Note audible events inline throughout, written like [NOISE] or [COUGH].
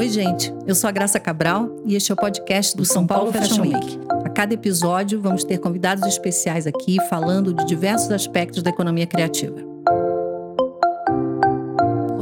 Oi, gente. Eu sou a Graça Cabral e este é o podcast do São Paulo Fashion Week. A cada episódio, vamos ter convidados especiais aqui falando de diversos aspectos da economia criativa.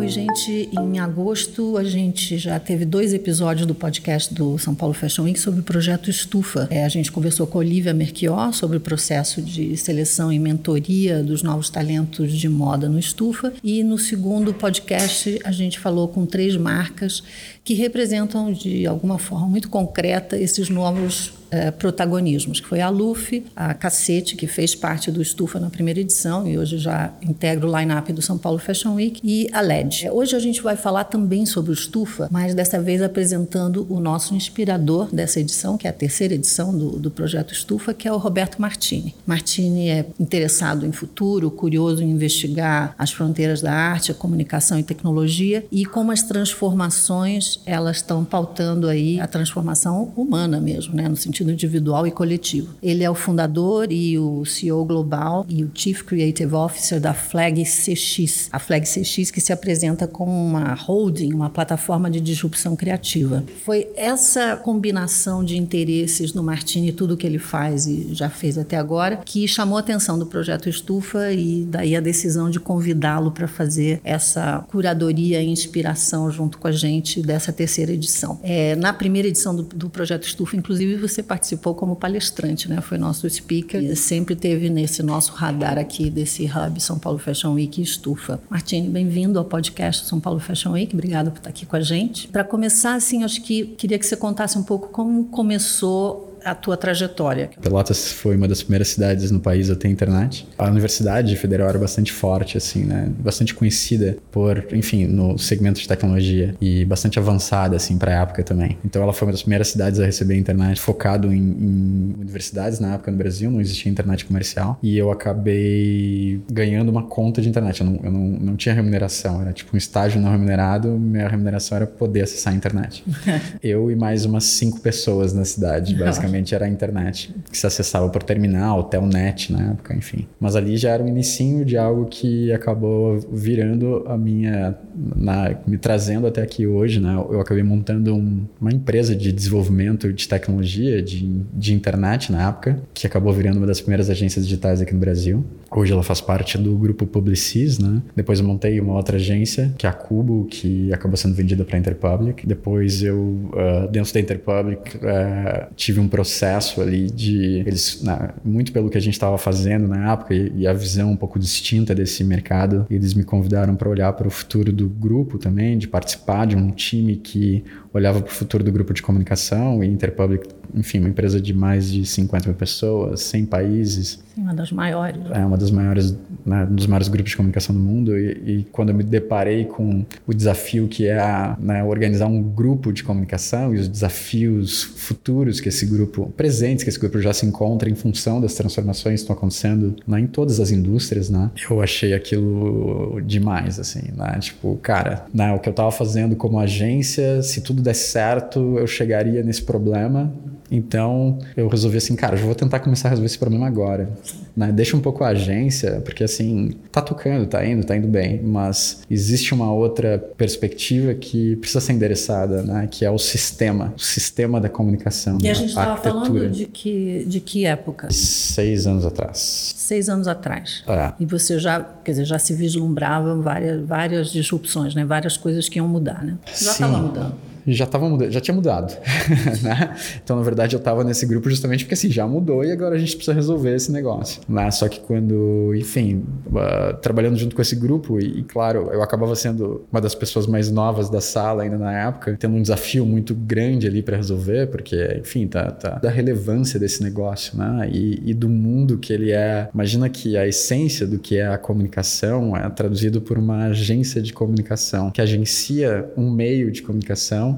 Gente. Em agosto, a gente já teve dois episódios do podcast do São Paulo Fashion Week sobre o projeto Estufa. É, a gente conversou com a Olivia Merchior sobre o processo de seleção e mentoria dos novos talentos de moda no Estufa. E no segundo podcast, a gente falou com três marcas que representam, de alguma forma muito concreta, esses novos é, protagonismos, que foi a Luffy, a Cacete, que fez parte do Estufa na primeira edição e hoje já integra o line-up do São Paulo Fashion Week, e a LED. É, hoje a gente vai falar também sobre o Estufa, mas dessa vez apresentando o nosso inspirador dessa edição, que é a terceira edição do, do projeto Estufa, que é o Roberto Martini. Martini é interessado em futuro, curioso em investigar as fronteiras da arte, a comunicação e tecnologia e como as transformações elas estão pautando aí a transformação humana mesmo, né, no sentido sentido individual e coletivo. Ele é o fundador e o CEO global e o Chief Creative Officer da Flag CX. A Flag CX que se apresenta como uma holding, uma plataforma de disrupção criativa. Foi essa combinação de interesses do Martini e tudo que ele faz e já fez até agora que chamou a atenção do projeto Estufa e daí a decisão de convidá-lo para fazer essa curadoria e inspiração junto com a gente dessa terceira edição. É, na primeira edição do, do projeto Estufa, inclusive, você participou como palestrante, né? Foi nosso speaker e sempre teve nesse nosso radar aqui desse hub São Paulo Fashion Week Estufa. Martini, bem-vindo ao podcast São Paulo Fashion Week. Obrigada por estar aqui com a gente. Para começar, assim, acho que queria que você contasse um pouco como começou a tua trajetória? Pelotas foi uma das primeiras cidades no país a ter internet. A Universidade Federal era bastante forte, assim, né? Bastante conhecida por, enfim, no segmento de tecnologia e bastante avançada, assim, para a época também. Então ela foi uma das primeiras cidades a receber internet focado em, em universidades na época no Brasil, não existia internet comercial. E eu acabei ganhando uma conta de internet. Eu não, eu não, não tinha remuneração, era tipo um estágio não remunerado, minha remuneração era poder acessar a internet. [LAUGHS] eu e mais umas cinco pessoas na cidade, [LAUGHS] basicamente basicamente era a internet, que se acessava por terminal, telnet na época, enfim. Mas ali já era o inicinho de algo que acabou virando a minha, na, me trazendo até aqui hoje, né? Eu acabei montando um, uma empresa de desenvolvimento de tecnologia, de, de internet na época, que acabou virando uma das primeiras agências digitais aqui no Brasil. Hoje ela faz parte do grupo Publicis, né? Depois eu montei uma outra agência, que é a Cubo, que acabou sendo vendida para a Interpublic. Depois eu, uh, dentro da Interpublic, uh, tive um processo ali de eles, muito pelo que a gente estava fazendo na época e, e, a visão um pouco distinta desse mercado, eles me convidaram para olhar para o futuro do grupo também, de participar de um time que olhava para o futuro do grupo de comunicação e Interpublic, enfim, uma empresa de mais de 50 mil pessoas, 100 países. Sim, uma das maiores. É, uma das maiores, né, um dos maiores grupos de comunicação do mundo e, e, quando eu me deparei com o desafio que é a, né, organizar um grupo de comunicação e os desafios futuros que esse grupo, presentes que esse grupo já se encontra em função das transformações que estão acontecendo né, em todas as indústrias, né, eu achei aquilo demais, assim, né, tipo, cara, né, o que eu estava fazendo como agência, se tudo desse certo, eu chegaria nesse problema. Então eu resolvi assim, cara, eu vou tentar começar a resolver esse problema agora. Né? Deixa um pouco a agência, porque assim, tá tocando, tá indo, tá indo bem, mas existe uma outra perspectiva que precisa ser endereçada, né? que é o sistema, o sistema da comunicação. E a gente estava falando de que, de que época? Seis anos atrás. Seis anos atrás. É. E você já, quer dizer, já se vislumbrava várias, várias disrupções, né? várias coisas que iam mudar, né? Já estava mudando já tava mudando, já tinha mudado, [LAUGHS] né? Então, na verdade, eu estava nesse grupo justamente porque assim, já mudou e agora a gente precisa resolver esse negócio. Né? Só que quando, enfim, uh, trabalhando junto com esse grupo e, e, claro, eu acabava sendo uma das pessoas mais novas da sala ainda na época, tendo um desafio muito grande ali para resolver, porque, enfim, tá, tá da relevância desse negócio, né? E, e do mundo que ele é. Imagina que a essência do que é a comunicação é traduzido por uma agência de comunicação que agencia um meio de comunicação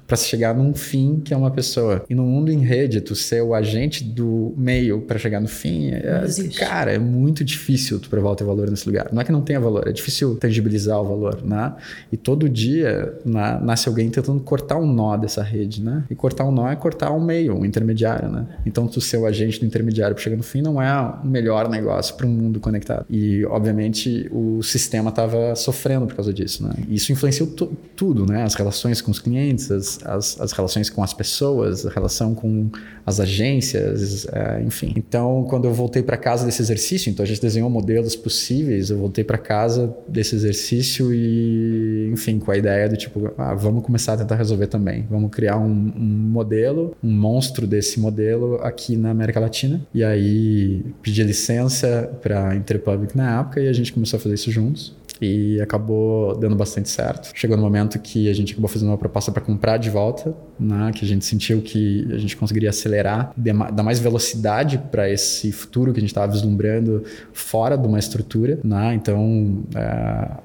para chegar num fim que é uma pessoa. E no mundo em rede, tu ser o agente do meio para chegar no fim, é, cara, é muito difícil tu provar o teu valor nesse lugar. Não é que não tenha valor, é difícil tangibilizar o valor, né? E todo dia né, nasce alguém tentando cortar um nó dessa rede, né? E cortar um nó é cortar um meio, um intermediário, né? Então tu ser o agente do intermediário para chegar no fim não é o melhor negócio para um mundo conectado. E obviamente o sistema estava sofrendo por causa disso, né? E isso influenciou tudo, né? As relações com os clientes, as, as, as, relações com as pessoas, a relação com as agências, é, enfim. Então, quando eu voltei para casa desse exercício, então a gente desenhou modelos possíveis, eu voltei para casa desse exercício e, enfim, com a ideia do tipo, ah, vamos começar a tentar resolver também. Vamos criar um, um modelo, um monstro desse modelo aqui na América Latina. E aí pedi licença para Interpublic na época e a gente começou a fazer isso juntos e acabou dando bastante certo. Chegou no momento que a gente acabou fazendo uma proposta para comprar de volta, né, que a gente sentiu que a gente conseguiria acelerar, dar mais velocidade para esse futuro que a gente estava vislumbrando fora de uma estrutura. Né? Então, é,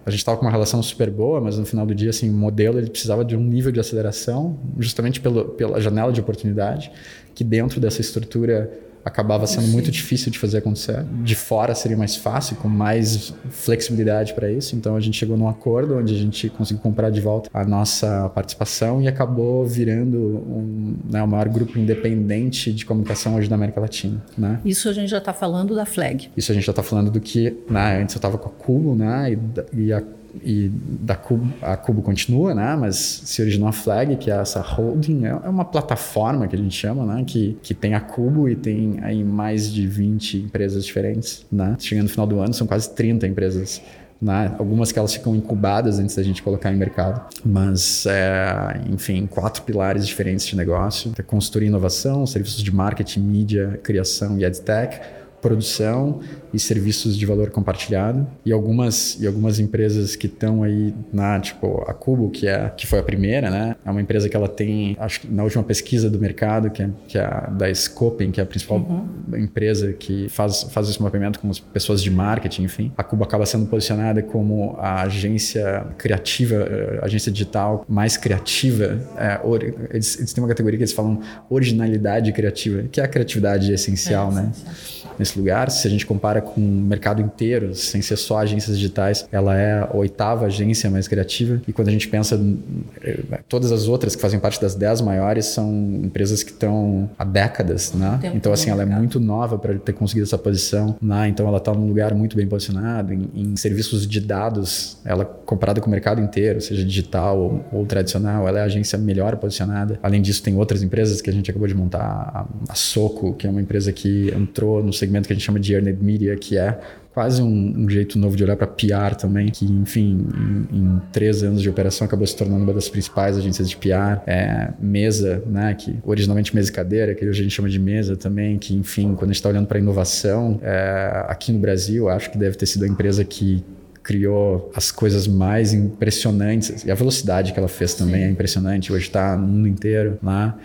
a gente estava com uma relação super boa, mas no final do dia, assim, o modelo ele precisava de um nível de aceleração, justamente pelo, pela janela de oportunidade, que dentro dessa estrutura acabava sendo Sim. muito difícil de fazer acontecer. De fora seria mais fácil, com mais flexibilidade para isso. Então a gente chegou num acordo onde a gente conseguiu comprar de volta a nossa participação e acabou virando um, né, o maior grupo independente de comunicação hoje da América Latina. Né? Isso a gente já está falando da Flag. Isso a gente já está falando do que né, antes eu estava com a Cubo né, e, e a e da Cubo, a Cubo continua, né? Mas se originou a Flag, que é essa holding, é, é uma plataforma que a gente chama, né? Que, que tem a Cubo e tem aí mais de 20 empresas diferentes, né? Chegando no final do ano, são quase 30 empresas né? Algumas que elas ficam incubadas antes da gente colocar em mercado. Mas, é, enfim, quatro pilares diferentes de negócio. Consultoria e inovação, serviços de marketing, mídia, criação e edtech produção e serviços de valor compartilhado. E algumas e algumas empresas que estão aí na tipo a Cubo que é que foi a primeira né? É uma empresa que ela tem acho que na última pesquisa do mercado que é, que é a da Scopen que é a principal uhum. empresa que faz faz esse mapeamento com as pessoas de marketing enfim. A Cubo acaba sendo posicionada como a agência criativa a agência digital mais criativa é, eles, eles têm uma categoria que eles falam originalidade criativa que é a criatividade essencial é, né? essencial nesse lugar. Se a gente compara com o mercado inteiro, sem ser só agências digitais, ela é a oitava agência mais criativa. E quando a gente pensa, eh, todas as outras que fazem parte das dez maiores são empresas que estão há décadas, né? Então, assim, ela é muito nova para ter conseguido essa posição, né? Então, ela está num lugar muito bem posicionado. Em, em, serviços de dados, ela comparada com o mercado inteiro, seja digital ou, ou, tradicional, ela é a agência melhor posicionada. Além disso, tem outras empresas que a gente acabou de montar, a, a Soco, que é uma empresa que entrou no segmento que a gente chama de earned media, que é quase um, um, jeito novo de olhar para PR também, que, enfim, em, em, três anos de operação acabou se tornando uma das principais agências de PR. É, mesa, né, que originalmente mesa e cadeira, que hoje a gente chama de mesa também, que, enfim, quando a gente está olhando para inovação, é, aqui no Brasil, acho que deve ter sido a empresa que criou as coisas mais impressionantes e a velocidade que ela fez também Sim. é impressionante. Hoje está no mundo inteiro lá.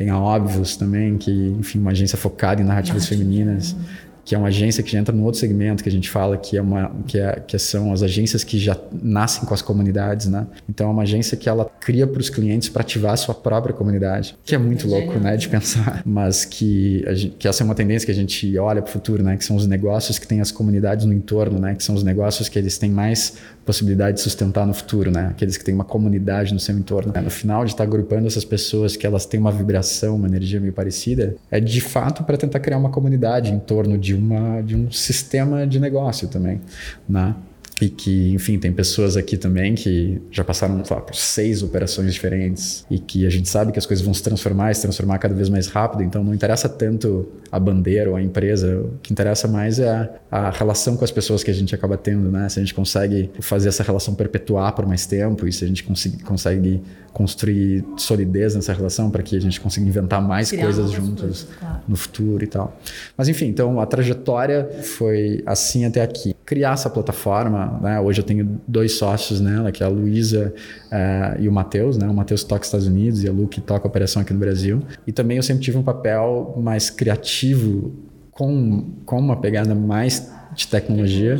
Tem a Óbvios também, que, enfim, uma agência focada em narrativas femininas que é uma agência que já entra no outro segmento que a gente fala que é uma que, é, que são as agências que já nascem com as comunidades, né? Então é uma agência que ela cria para os clientes para ativar a sua própria comunidade, que é muito é louco, né, de pensar, mas que gente, que essa é uma tendência que a gente olha para o futuro, né, que são os negócios que têm as comunidades no entorno, né, que são os negócios que eles têm mais possibilidade de sustentar no futuro, né? Aqueles que têm uma comunidade no seu entorno. No final, de estar agrupando essas pessoas que elas têm uma vibração, uma energia meio parecida, é de fato para tentar criar uma comunidade em torno de uma de um sistema de negócio também, né? E que, enfim, tem pessoas aqui também que já passaram lá, por seis operações diferentes e que a gente sabe que as coisas vão se transformar e se transformar cada vez mais rápido, então não interessa tanto a bandeira ou a empresa, o que interessa mais é a, a relação com as pessoas que a gente acaba tendo, né? Se a gente consegue fazer essa relação perpetuar por mais tempo e se a gente consegue, consegue construir solidez nessa relação para que a gente consiga inventar mais Criar coisas juntos coisas, claro. no futuro e tal. Mas enfim, então a trajetória foi assim até aqui. Criar essa plataforma, né? Hoje eu tenho dois sócios nela, que é a Luísa uh, e o Matheus, né? O Matheus toca Estados Unidos e a Lu que toca a operação aqui no Brasil. E também eu sempre tive um papel mais criativo com, com uma pegada mais de tecnologia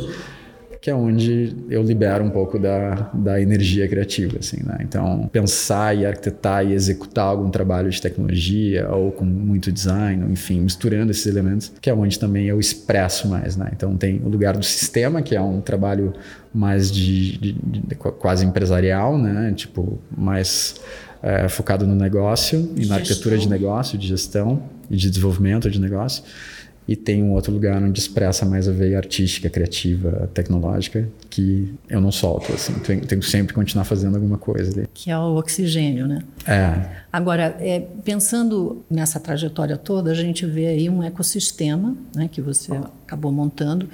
que é onde eu libero um pouco da, da energia criativa, assim, né? Então, pensar e arquitetar e executar algum trabalho de tecnologia ou com muito design, enfim, misturando esses elementos, que é onde também eu expresso mais, né? Então, tem o lugar do sistema, que é um trabalho mais de, de, de quase empresarial, né? Tipo, mais é, focado no negócio e na arquitetura de negócio, de gestão e de desenvolvimento de negócio e tem um outro lugar onde expressa mais a veia artística, criativa, tecnológica, que eu não solto, assim, tenho, tenho sempre que continuar fazendo alguma coisa. Que é o oxigênio, né? É. Agora, é, pensando nessa trajetória toda, a gente vê aí um ecossistema, né, que você acabou montando,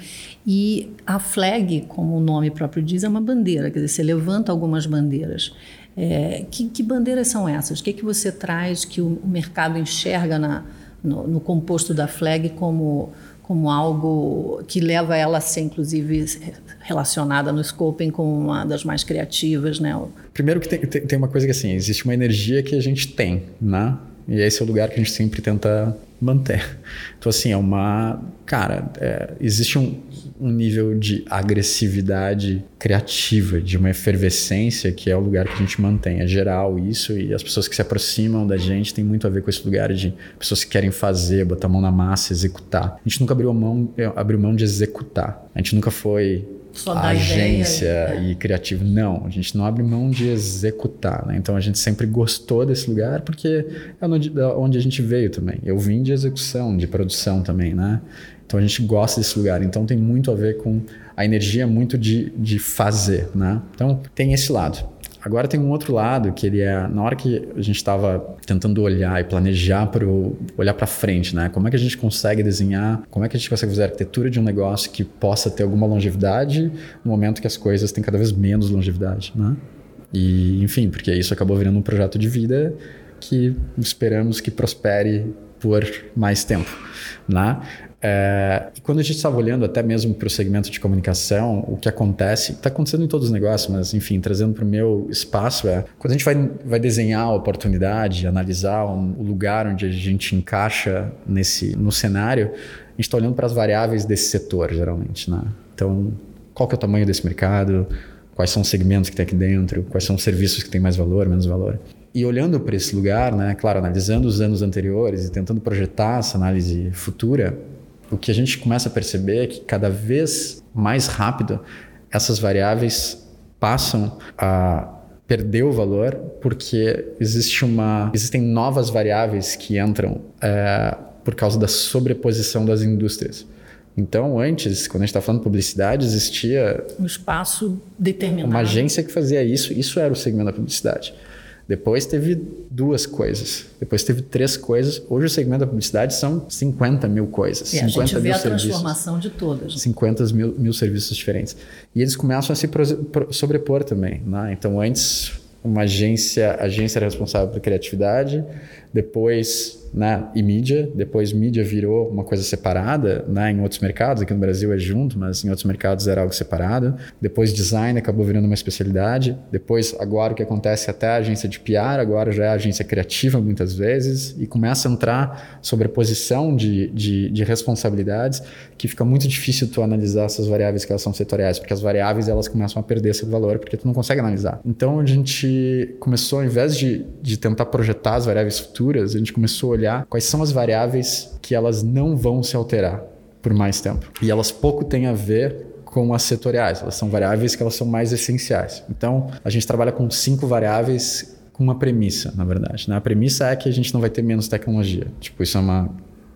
e a flag, como o nome próprio diz, é uma bandeira, quer dizer, você levanta algumas bandeiras. É, que, que, bandeiras são essas? O que, que você traz que o, o mercado enxerga na no, no composto da flag como, como algo que leva ela a ser, inclusive, relacionada no scoping com uma das mais criativas, né? Primeiro que tem, tem, tem uma coisa que, assim, existe uma energia que a gente tem, né? E esse é o lugar que a gente sempre tenta manter. Então, assim, é uma. Cara, é, existe um, um nível de agressividade criativa, de uma efervescência que é o lugar que a gente mantém. É geral isso, e as pessoas que se aproximam da gente tem muito a ver com esse lugar de pessoas que querem fazer, botar a mão na massa, executar. A gente nunca abriu mão, abriu mão de executar. A gente nunca foi só agência ideia, e criativo. Não, a gente não abre mão de executar. Né? Então a gente sempre gostou desse lugar porque é onde a gente veio também. Eu vim de execução, de produção também, né? Então a gente gosta desse lugar. Então tem muito a ver com a energia muito de, de fazer, né? Então tem esse lado. Agora tem um outro lado que ele é na hora que a gente estava tentando olhar e planejar para olhar para frente, né? Como é que a gente consegue desenhar? Como é que a gente consegue fazer a arquitetura de um negócio que possa ter alguma longevidade no momento que as coisas têm cada vez menos longevidade, né? E enfim, porque isso acabou virando um projeto de vida que esperamos que prospere por mais tempo, né? É, e quando a gente estava olhando até mesmo para o segmento de comunicação, o que acontece, está acontecendo em todos os negócios, mas enfim, trazendo para o meu espaço, é quando a gente vai, vai desenhar a oportunidade, analisar um, o lugar onde a gente encaixa nesse, no cenário, a gente está olhando para as variáveis desse setor, geralmente. Né? Então, qual que é o tamanho desse mercado? Quais são os segmentos que tem aqui dentro? Quais são os serviços que têm mais valor, menos valor? E olhando para esse lugar, né, claro, analisando os anos anteriores e tentando projetar essa análise futura, o que a gente começa a perceber é que cada vez mais rápido essas variáveis passam a perder o valor porque existe uma existem novas variáveis que entram é, por causa da sobreposição das indústrias. Então, antes, quando a gente está falando de publicidade, existia um espaço determinado. Uma agência que fazia isso, isso era o segmento da publicidade. Depois teve duas coisas. Depois teve três coisas. Hoje o segmento da publicidade são 50 mil coisas. E 50 a gente vê mil a serviços. transformação de todas. 50 mil, mil serviços diferentes. E eles começam a se sobrepor também. Né? Então, antes, uma agência, a agência era responsável por criatividade, depois né, e mídia. Depois mídia virou uma coisa separada, né, em outros mercados. Aqui no Brasil é junto, mas em outros mercados era algo separado. Depois design acabou virando uma especialidade. Depois agora o que acontece até a agência de PR agora já é agência criativa muitas vezes e começa a entrar sobreposição de, de, de responsabilidades que fica muito difícil tu analisar essas variáveis que elas são setoriais, porque as variáveis elas começam a perder esse valor porque tu não consegue analisar. Então a gente começou, ao invés de, de tentar projetar as variáveis futuras, a gente começou a olhar quais são as variáveis que elas não vão se alterar por mais tempo. E elas pouco têm a ver com as setoriais, elas são variáveis que elas são mais essenciais. Então, a gente trabalha com cinco variáveis com uma premissa, na verdade. Né? A premissa é que a gente não vai ter menos tecnologia. Tipo, isso é uma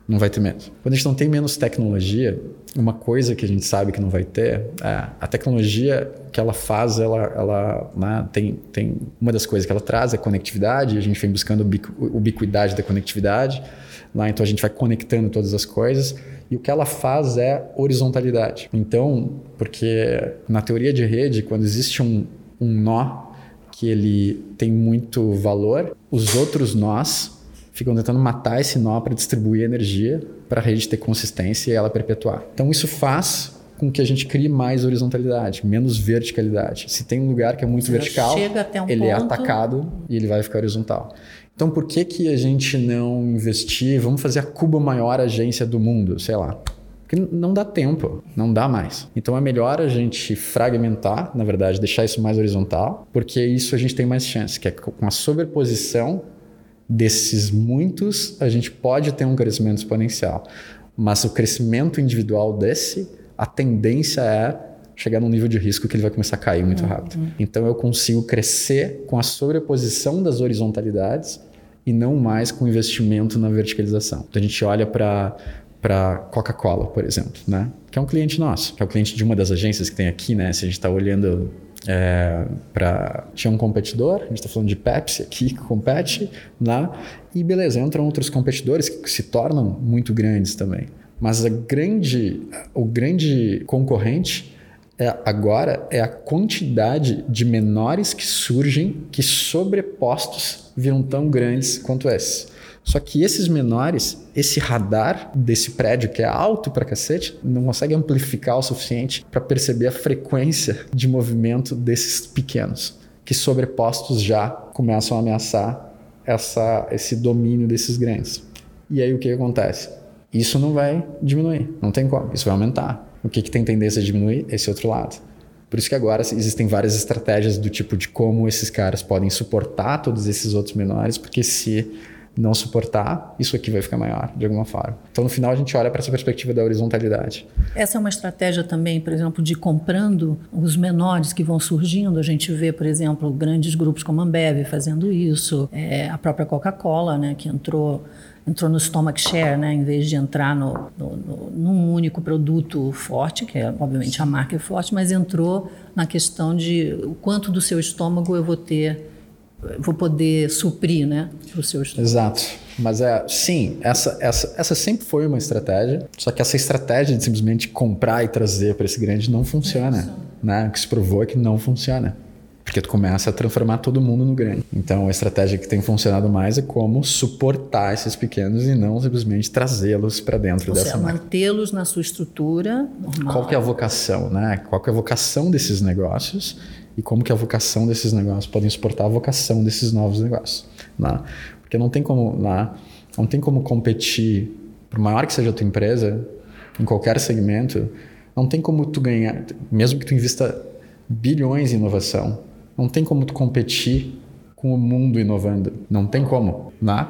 não vai ter menos. Quando a gente não tem menos tecnologia, uma coisa que a gente sabe que não vai ter é a tecnologia que ela faz, ela, ela né, tem, tem uma das coisas que ela traz é conectividade. A gente vem buscando ubiquidade da conectividade. Lá, então a gente vai conectando todas as coisas e o que ela faz é horizontalidade. Então, porque na teoria de rede, quando existe um, um nó que ele tem muito valor, os outros nós ficam tentando matar esse nó para distribuir energia para a rede ter consistência e ela perpetuar. Então isso faz com que a gente crie mais horizontalidade, menos verticalidade. Se tem um lugar que é muito Você vertical, um ele é ponto... é atacado e ele vai ficar horizontal. Então por que que a gente não investir, vamos fazer a Cuba maior agência do mundo, sei lá, Porque não dá tempo, não dá mais. Então é melhor a gente fragmentar, na verdade, deixar isso mais horizontal, porque isso a gente tem mais chance, que é com a sobreposição desses muitos, a gente pode ter um crescimento exponencial. Mas o crescimento individual desse, a tendência é chegar num nível de risco que ele vai começar a cair muito rápido. Uhum. Então eu consigo crescer com a sobreposição das horizontalidades e não mais com investimento na verticalização. Então a gente olha para para Coca-Cola, por exemplo, né? Que é um cliente nosso, que é o cliente de uma das agências que tem aqui, né? Se a gente está olhando é, tinha um competidor, a gente está falando de Pepsi aqui que compete lá, e beleza, entram outros competidores que se tornam muito grandes também. Mas a grande, o grande concorrente é, agora é a quantidade de menores que surgem que sobrepostos viram tão grandes quanto esse. Só que esses menores, esse radar desse prédio que é alto pra cacete, não consegue amplificar o suficiente para perceber a frequência de movimento desses pequenos, que sobrepostos já começam a ameaçar essa, esse domínio desses grandes. E aí o que acontece? Isso não vai diminuir, não tem como, isso vai aumentar. O que, que tem tendência a diminuir? Esse outro lado. Por isso que agora existem várias estratégias do tipo de como esses caras podem suportar todos esses outros menores, porque se não suportar, isso aqui vai ficar maior, de alguma forma. Então, no final, a gente olha para essa perspectiva da horizontalidade. Essa é uma estratégia também, por exemplo, de comprando os menores que vão surgindo. A gente vê, por exemplo, grandes grupos como a Ambev fazendo isso, é, a própria Coca-Cola, né, que entrou entrou no stomach share, né, em vez de entrar no, no, no, num único produto forte, que é obviamente a marca é forte, mas entrou na questão de o quanto do seu estômago eu vou ter vou poder suprir, né, para. Exato. Mas é, sim, essa, essa, essa sempre foi uma estratégia, só que essa estratégia de simplesmente comprar e trazer para esse grande não funciona, né? O que se provou é que não funciona. Porque tu começa a transformar todo mundo no grande. Então a estratégia que tem funcionado mais é como suportar esses pequenos e não simplesmente trazê-los para dentro Ou dessa máquina. mantê-los na sua estrutura normal. Qual que é a vocação, né? Qual que é a vocação desses negócios e como que a vocação desses negócios podem suportar a vocação desses novos negócios. Né? Porque não tem como né? não tem como competir, por maior que seja a tua empresa, em qualquer segmento, não tem como tu ganhar, mesmo que tu invista bilhões em inovação, não tem como tu competir com o mundo inovando, não tem como, né?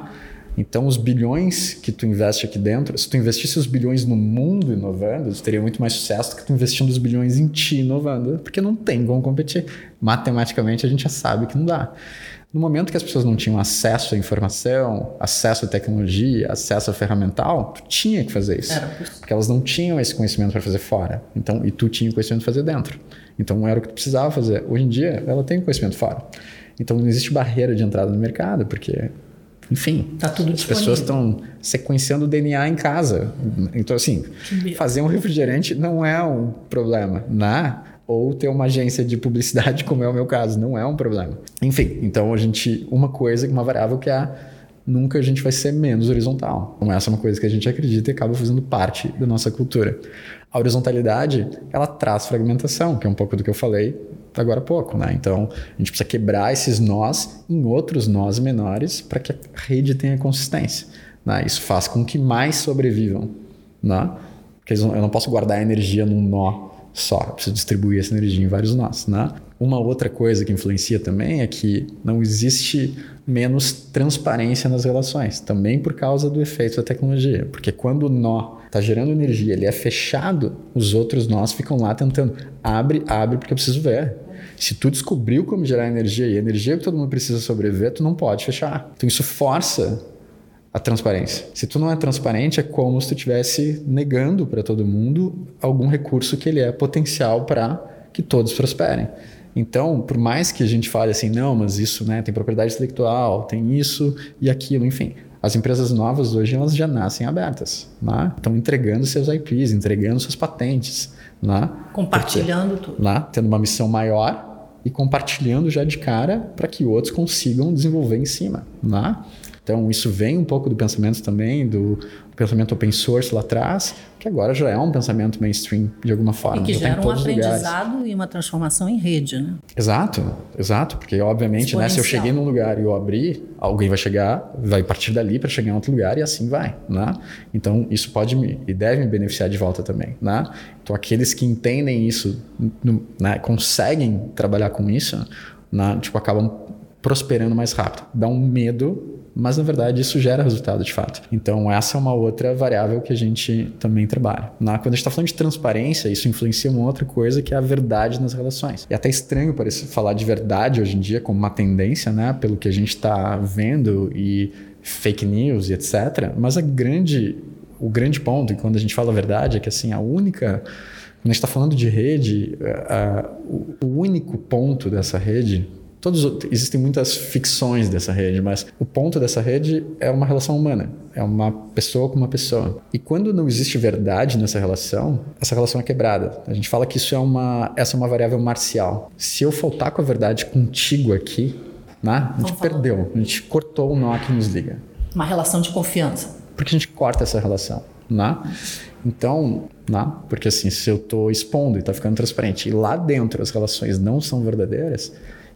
Então, os bilhões que tu investe aqui dentro, se tu investisse os bilhões no mundo inovando, tu teria muito mais sucesso do que tu investindo os bilhões em ti inovando, porque não tem como competir. Matematicamente, a gente já sabe que não dá. No momento que as pessoas não tinham acesso à informação, acesso à tecnologia, acesso à ferramental, tu tinha que fazer isso. Porque elas não tinham esse conhecimento para fazer fora. Então, e tu tinha o conhecimento para fazer dentro. Então, era o que tu precisava fazer. Hoje em dia, ela tem conhecimento fora. Então, não existe barreira de entrada no mercado, porque enfim, tá tudo as pessoas estão sequenciando o DNA em casa. Então, assim, fazer um refrigerante não é um problema, né? Ou ter uma agência de publicidade, [LAUGHS] como é o meu caso, não é um problema. Enfim, então a gente. Uma coisa, uma variável que é nunca a gente vai ser menos horizontal. Então, essa é uma coisa que a gente acredita e acaba fazendo parte da nossa cultura. A horizontalidade, ela traz fragmentação, que é um pouco do que eu falei agora há pouco, né? Então, a gente precisa quebrar esses nós em outros nós menores para que a rede tenha consistência. Né? Isso faz com que mais sobrevivam, né? Porque eu não posso guardar energia num nó só, eu preciso distribuir essa energia em vários nós, né? Uma outra coisa que influencia também é que não existe menos transparência nas relações, também por causa do efeito da tecnologia, porque quando o nó está gerando energia, ele é fechado, os outros nós ficam lá tentando abre, abre porque eu preciso ver. Se tu descobriu como gerar energia e a energia que todo mundo precisa sobreviver, tu não pode fechar. Então isso força a transparência. Se tu não é transparente, é como se tu estivesse negando para todo mundo algum recurso que ele é potencial para que todos prosperem. Então, por mais que a gente fale assim, não, mas isso né, tem propriedade intelectual, tem isso e aquilo, enfim. As empresas novas hoje elas já nascem abertas, né? estão entregando seus IPs, entregando suas patentes. Né? Compartilhando Porque, tudo. Né? Tendo uma missão maior e compartilhando já de cara para que outros consigam desenvolver em cima. Né? Então, isso vem um pouco do pensamento também, do pensamento open source lá atrás, que agora já é um pensamento mainstream de alguma forma. E que já gera um aprendizado e uma transformação em rede, né? Exato, exato, porque obviamente, né, se eu cheguei num lugar e eu abrir, alguém vai chegar, vai partir dali para chegar em outro lugar e assim vai, né? Então, isso pode me e deve me beneficiar de volta também, né? Então, aqueles que entendem isso, né, conseguem trabalhar com isso, né, tipo, acabam prosperando mais rápido. Dá um medo mas na verdade isso gera resultado de fato. Então essa é uma outra variável que a gente também trabalha. Na, quando a gente está falando de transparência, isso influencia uma outra coisa que é a verdade nas relações. E é até estranho parecer falar de verdade hoje em dia como uma tendência, né, pelo que a gente está vendo e fake news e etc. Mas a grande, o grande ponto, quando a gente fala a verdade, é que assim a única quando a gente está falando de rede, o único ponto dessa rede Todos, existem muitas ficções dessa rede, mas o ponto dessa rede é uma relação humana, é uma pessoa com uma pessoa. E quando não existe verdade nessa relação, essa relação é quebrada. A gente fala que isso é uma, essa é uma variável marcial. Se eu faltar com a verdade contigo aqui, né, a gente perdeu, a gente cortou o nó que nos liga. Uma relação de confiança. Porque a gente corta essa relação, né? Então, né? Porque assim, se eu estou expondo e está ficando transparente e lá dentro as relações não são verdadeiras,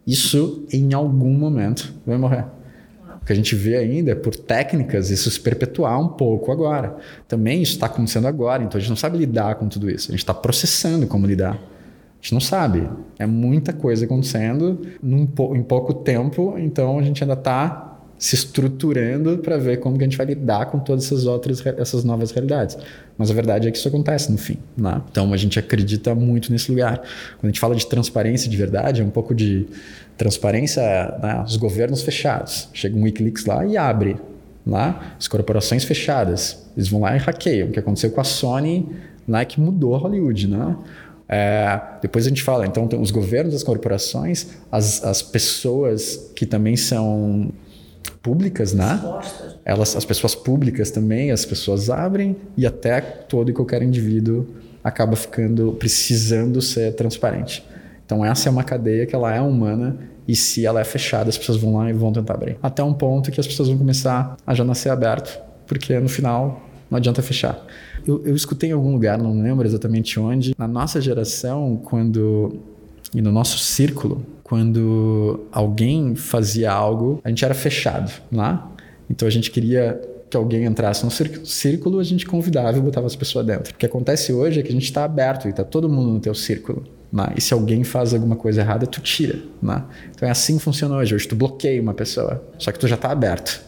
isso em algum momento vai morrer. O que a gente vê ainda é por técnicas isso se perpetuar um pouco agora. Também isso está acontecendo agora, então a gente não sabe lidar com tudo isso. A gente está processando como lidar. A gente não sabe. É muita coisa acontecendo num, em pouco tempo, então a gente ainda está se estruturando para ver como que a gente vai lidar com todas essas outras essas novas realidades. Mas a verdade é que isso acontece no fim. Né? Então a gente acredita muito nesse lugar. Quando a gente fala de transparência de verdade, é um pouco de transparência, né? os governos fechados. Chega um WikiLeaks lá e abre. Lá, as corporações fechadas. Eles vão lá e hackeiam. O que aconteceu com a Sony lá é que mudou Hollywood. Né? É, depois a gente fala, então, os governos, as corporações, as, as pessoas que também são públicas, né? Elas, as pessoas públicas também, as pessoas abrem e até todo e qualquer indivíduo acaba ficando precisando ser transparente. Então essa é uma cadeia que ela é humana e se ela é fechada, as pessoas vão lá e vão tentar abrir. Até um ponto que as pessoas vão começar a já nascer aberto, porque no final não adianta fechar. Eu, eu escutei em algum lugar, não lembro exatamente onde, na nossa geração, quando e no nosso círculo, quando alguém fazia algo, a gente era fechado lá. Então a gente queria que alguém entrasse no círculo, a gente convidava e botava as pessoas dentro. O que acontece hoje é que a gente está aberto e está todo mundo no teu círculo. Né? E se alguém faz alguma coisa errada, tu tira. Né? Então é assim que funciona hoje. Hoje tu bloqueia uma pessoa, só que tu já está aberto.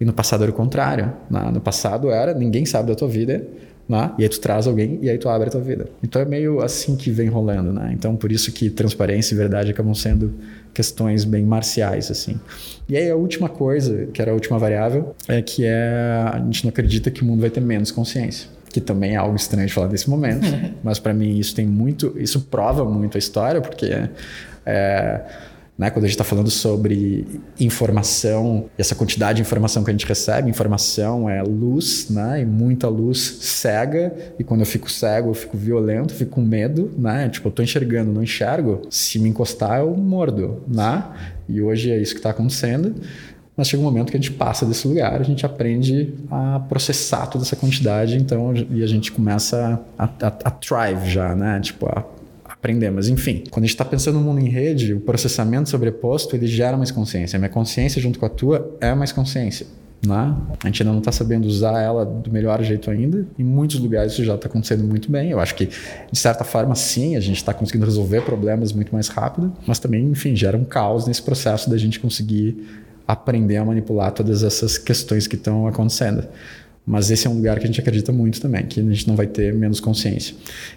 E no passado era o contrário. Né? No passado era ninguém sabe da tua vida, né? E aí tu traz alguém e aí tu abre a tua vida. Então é meio assim que vem rolando, né? Então por isso que transparência e verdade acabam sendo questões bem marciais, assim. E aí a última coisa, que era a última variável, é que é a gente não acredita que o mundo vai ter menos consciência que também é algo estranho de falar desse momento, [LAUGHS] mas para mim isso tem muito, isso prova muito a história, porque é, né? Quando a gente está falando sobre informação, essa quantidade de informação que a gente recebe, informação é luz, né? e muita luz cega, e quando eu fico cego, eu fico violento, fico com medo, né? tipo, eu estou enxergando, não enxergo, se me encostar, eu mordo. Né? E hoje é isso que está acontecendo. Mas chega um momento que a gente passa desse lugar, a gente aprende a processar toda essa quantidade, então, e a gente começa a, a, a thrive já, né? Tipo, a aprendemos. Enfim, quando a gente está pensando no mundo em rede, o processamento sobreposto ele gera mais consciência. A minha consciência junto com a tua é mais consciência. Né? A gente ainda não está sabendo usar ela do melhor jeito ainda. Em muitos lugares isso já está acontecendo muito bem. Eu acho que, de certa forma, sim, a gente está conseguindo resolver problemas muito mais rápido, mas também, enfim, gera um caos nesse processo da gente conseguir aprender a manipular todas essas questões que estão acontecendo. Mas esse é um lugar que a gente acredita muito também, que a gente não vai ter menos consciência.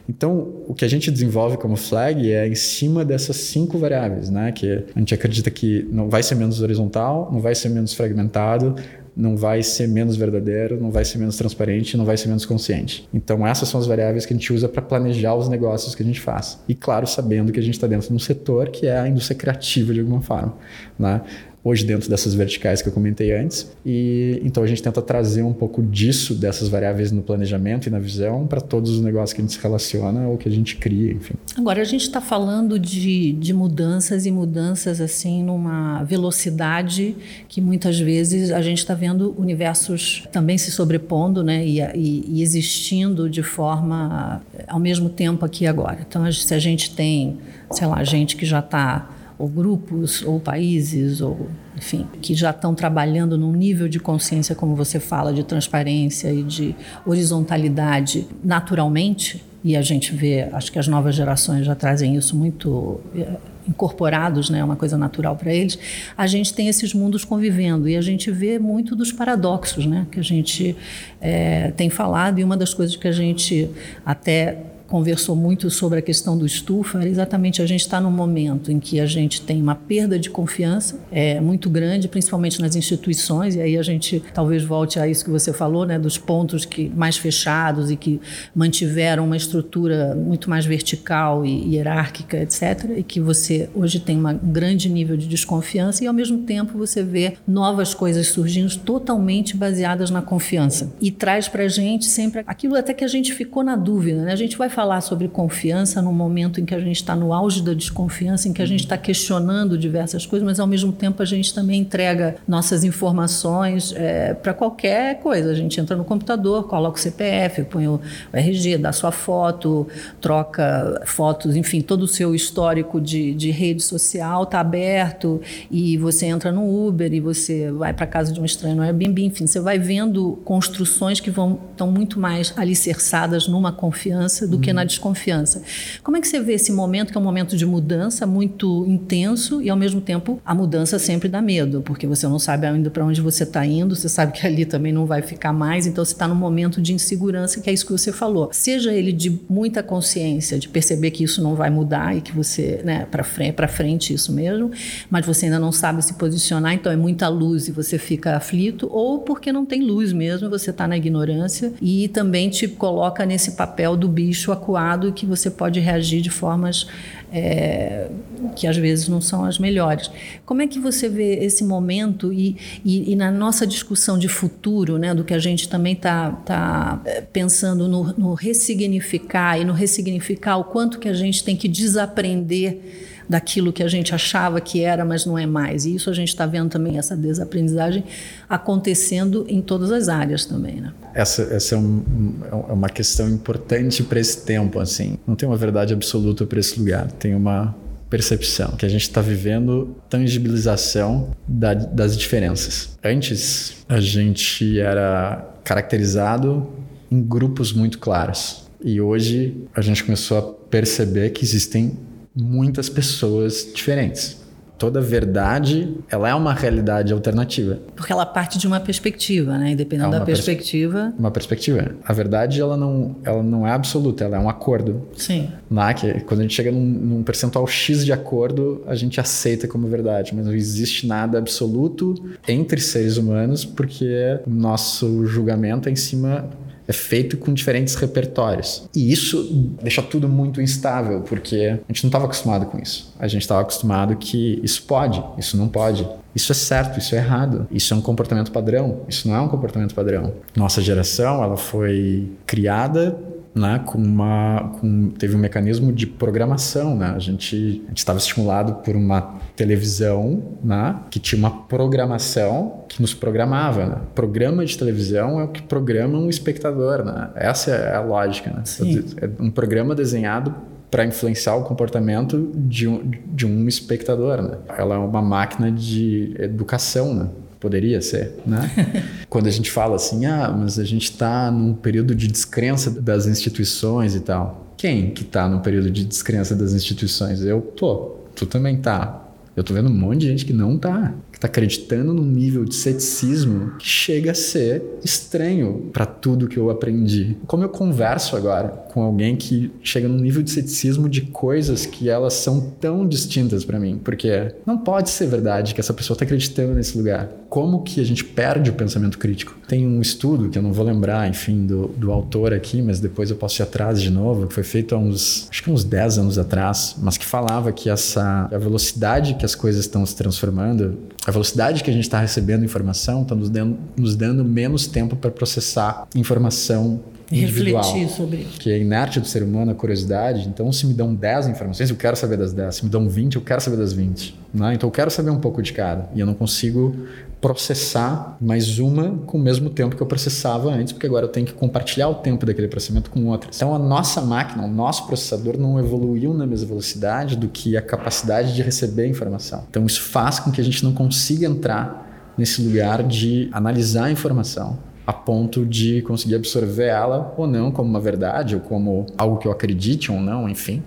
Então, o que a gente desenvolve como flag é em cima dessas cinco variáveis, né? Que a gente acredita que não vai ser menos horizontal, não vai ser menos fragmentado, não vai ser menos verdadeiro, não vai ser menos transparente, não vai ser menos consciente. Então, essas são as variáveis que a gente usa para planejar os negócios que a gente faz. E, claro, sabendo que a gente está dentro de um setor que é a indústria criativa de alguma forma. Né? Hoje dentro dessas verticais que eu comentei antes. E então a gente tenta trazer um pouco disso, dessas variáveis no planejamento e na visão, para todos os negócios que a gente se relaciona ou que a gente cria, enfim. Agora, a gente está falando de, de mudanças e mudanças assim numa velocidade que muitas vezes a gente está vendo universos também se sobrepondo né, e, e, e existindo de forma ao mesmo tempo aqui agora. Então, se a gente tem, sei lá, gente que já está ou grupos, ou países, ou enfim, que já estão trabalhando num nível de consciência, como você fala, de transparência e de horizontalidade naturalmente, e a gente vê, acho que as novas gerações já trazem isso muito é, incorporados, né, uma coisa natural para eles, a gente tem esses mundos convivendo e a gente vê muito dos paradoxos, né, que a gente é, tem falado e uma das coisas que a gente até conversou muito sobre a questão do estufa exatamente a gente está num momento em que a gente tem uma perda de confiança é, muito grande, principalmente nas instituições, e aí a gente talvez volte a isso que você falou, né, dos pontos que mais fechados e que mantiveram uma estrutura muito mais vertical e hierárquica, etc., e que você hoje tem uma, um grande nível de desconfiança e ao mesmo tempo você vê novas coisas surgindo totalmente baseadas na confiança e traz para a gente sempre aquilo até que a gente ficou na dúvida, né? A gente vai falar sobre confiança no momento em que a gente está no auge da desconfiança, em que a gente está questionando diversas coisas, mas ao mesmo tempo a gente também entrega nossas informações é, para qualquer coisa. A gente entra no computador, coloca o CPF, põe o RG, dá sua foto, troca fotos, enfim, todo o seu histórico de, de rede social está aberto e você entra no Uber e você vai para casa de um estranho no Airbnb, enfim, você vai vendo construções que vão estão muito mais alicerçadas numa confiança do que na desconfiança. Como é que você vê esse momento, que é um momento de mudança muito intenso e, ao mesmo tempo, a mudança sempre dá medo, porque você não sabe ainda para onde você está indo, você sabe que ali também não vai ficar mais, então você está num momento de insegurança, que é isso que você falou. Seja ele de muita consciência, de perceber que isso não vai mudar e que você, né, para frente, para frente isso mesmo, mas você ainda não sabe se posicionar, então é muita luz e você fica aflito, ou porque não tem luz mesmo, você está na ignorância e também te coloca nesse papel do bicho acuado e que você pode reagir de formas é, que às vezes não são as melhores. Como é que você vê esse momento e, e, e na nossa discussão de futuro, né, do que a gente também está tá pensando no, no ressignificar e no ressignificar o quanto que a gente tem que desaprender daquilo que a gente achava que era, mas não é mais. E isso a gente está vendo também, essa desaprendizagem acontecendo em todas as áreas também. Né? Essa, essa é, um, é uma questão importante para esse tempo. assim. Não tem uma verdade absoluta para esse lugar, tem uma percepção, que a gente está vivendo tangibilização da, das diferenças. Antes, a gente era caracterizado em grupos muito claros. E hoje a gente começou a perceber que existem muitas pessoas diferentes. Toda verdade, ela é uma realidade alternativa. Porque ela parte de uma perspectiva, né? E dependendo é da perspectiva... Pers uma perspectiva. A verdade, ela não, ela não é absoluta, ela é um acordo. Sim. Lá, que quando a gente chega num, num percentual X de acordo, a gente aceita como verdade. Mas não existe nada absoluto entre seres humanos, porque nosso julgamento é em cima é feito com diferentes repertórios. E isso deixa tudo muito instável, porque a gente não estava acostumado com isso. A gente estava acostumado que isso pode, isso não pode. Isso é certo, isso é errado. Isso é um comportamento padrão, isso não é um comportamento padrão. Nossa geração, ela foi criada né, com uma, com, teve um mecanismo de programação, né? A gente estava estimulado por uma televisão, né, que tinha uma programação que nos programava. Né? Programa de televisão é o que programa um espectador, né? Essa é a lógica, né? Sim. É um programa desenhado para influenciar o comportamento de um, de um espectador, né? Ela é uma máquina de educação, né? Poderia ser, né? [LAUGHS] Quando a gente fala assim, ah, mas a gente está num período de descrença das instituições e tal. Quem que está num período de descrença das instituições? Eu tô. Tu também tá. Eu tô vendo um monte de gente que não tá está acreditando num nível de ceticismo que chega a ser estranho para tudo que eu aprendi. Como eu converso agora com alguém que chega num nível de ceticismo de coisas que elas são tão distintas para mim? Porque não pode ser verdade que essa pessoa está acreditando nesse lugar. Como que a gente perde o pensamento crítico? Tem um estudo que eu não vou lembrar, enfim, do, do autor aqui, mas depois eu posso ir atrás de novo, que foi feito há uns, acho que uns 10 anos atrás, mas que falava que essa a velocidade que as coisas estão se transformando, a velocidade que a gente está recebendo informação está nos dando, nos dando menos tempo para processar informação individual. Refletir sobre isso. Que é inerte do ser humano, a curiosidade. Então, se me dão 10 informações, eu quero saber das 10. Se me dão 20, eu quero saber das 20. Né? Então, eu quero saber um pouco de cada. E eu não consigo processar mais uma com o mesmo tempo que eu processava antes, porque agora eu tenho que compartilhar o tempo daquele processamento com outras. Então, a nossa máquina, o nosso processador não evoluiu na mesma velocidade do que a capacidade de receber informação. Então, isso faz com que a gente não consiga entrar nesse lugar de analisar a informação a ponto de conseguir absorver ela ou não como uma verdade ou como algo que eu acredite ou não, enfim.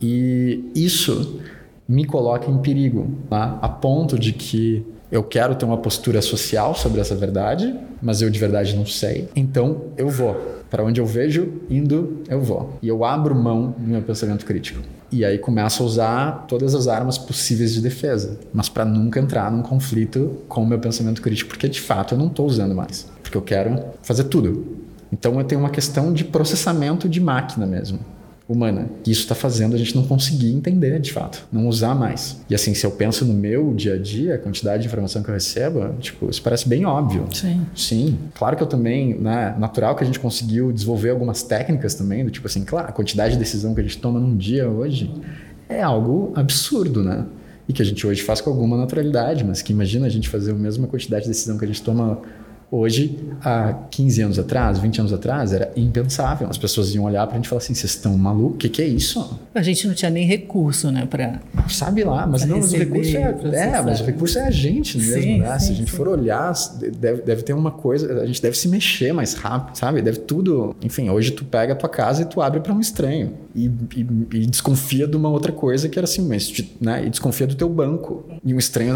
E isso me coloca em perigo, tá? a ponto de que eu quero ter uma postura social sobre essa verdade, mas eu de verdade não sei. Então eu vou. Para onde eu vejo indo, eu vou. E eu abro mão do meu pensamento crítico. E aí começo a usar todas as armas possíveis de defesa, mas para nunca entrar num conflito com o meu pensamento crítico, porque de fato eu não estou usando mais porque eu quero fazer tudo. Então eu tenho uma questão de processamento de máquina mesmo, humana. Que isso está fazendo a gente não conseguir entender de fato, não usar mais. E assim, se eu penso no meu dia a dia, a quantidade de informação que eu recebo, tipo, isso parece bem óbvio. Sim. Sim. Claro que eu também, né, natural que a gente conseguiu desenvolver algumas técnicas também, do tipo assim, claro, a quantidade de decisão que a gente toma num dia hoje é algo absurdo, né? E que a gente hoje faz com alguma naturalidade, mas que imagina a gente fazer a mesma quantidade de decisão que a gente toma Hoje, há 15 anos atrás, 20 anos atrás, era impensável. As pessoas iam olhar para a gente e falar assim: vocês estão malucos? O que, que, é isso? A gente não tinha nem recurso, né? Pra, Sabe lá, mas não, mas o recurso é, é, mas o recurso é a gente mesmo, sim, né? Sim, Se a gente sim. for olhar, deve, deve ter uma coisa, a gente deve se mexer mais rápido, sabe? Deve tudo. Enfim, hoje tu pega a tua casa e tu abre para um estranho. E, e, e, desconfia de uma outra coisa que era assim, mas, né? E desconfia do teu banco. E um estranho,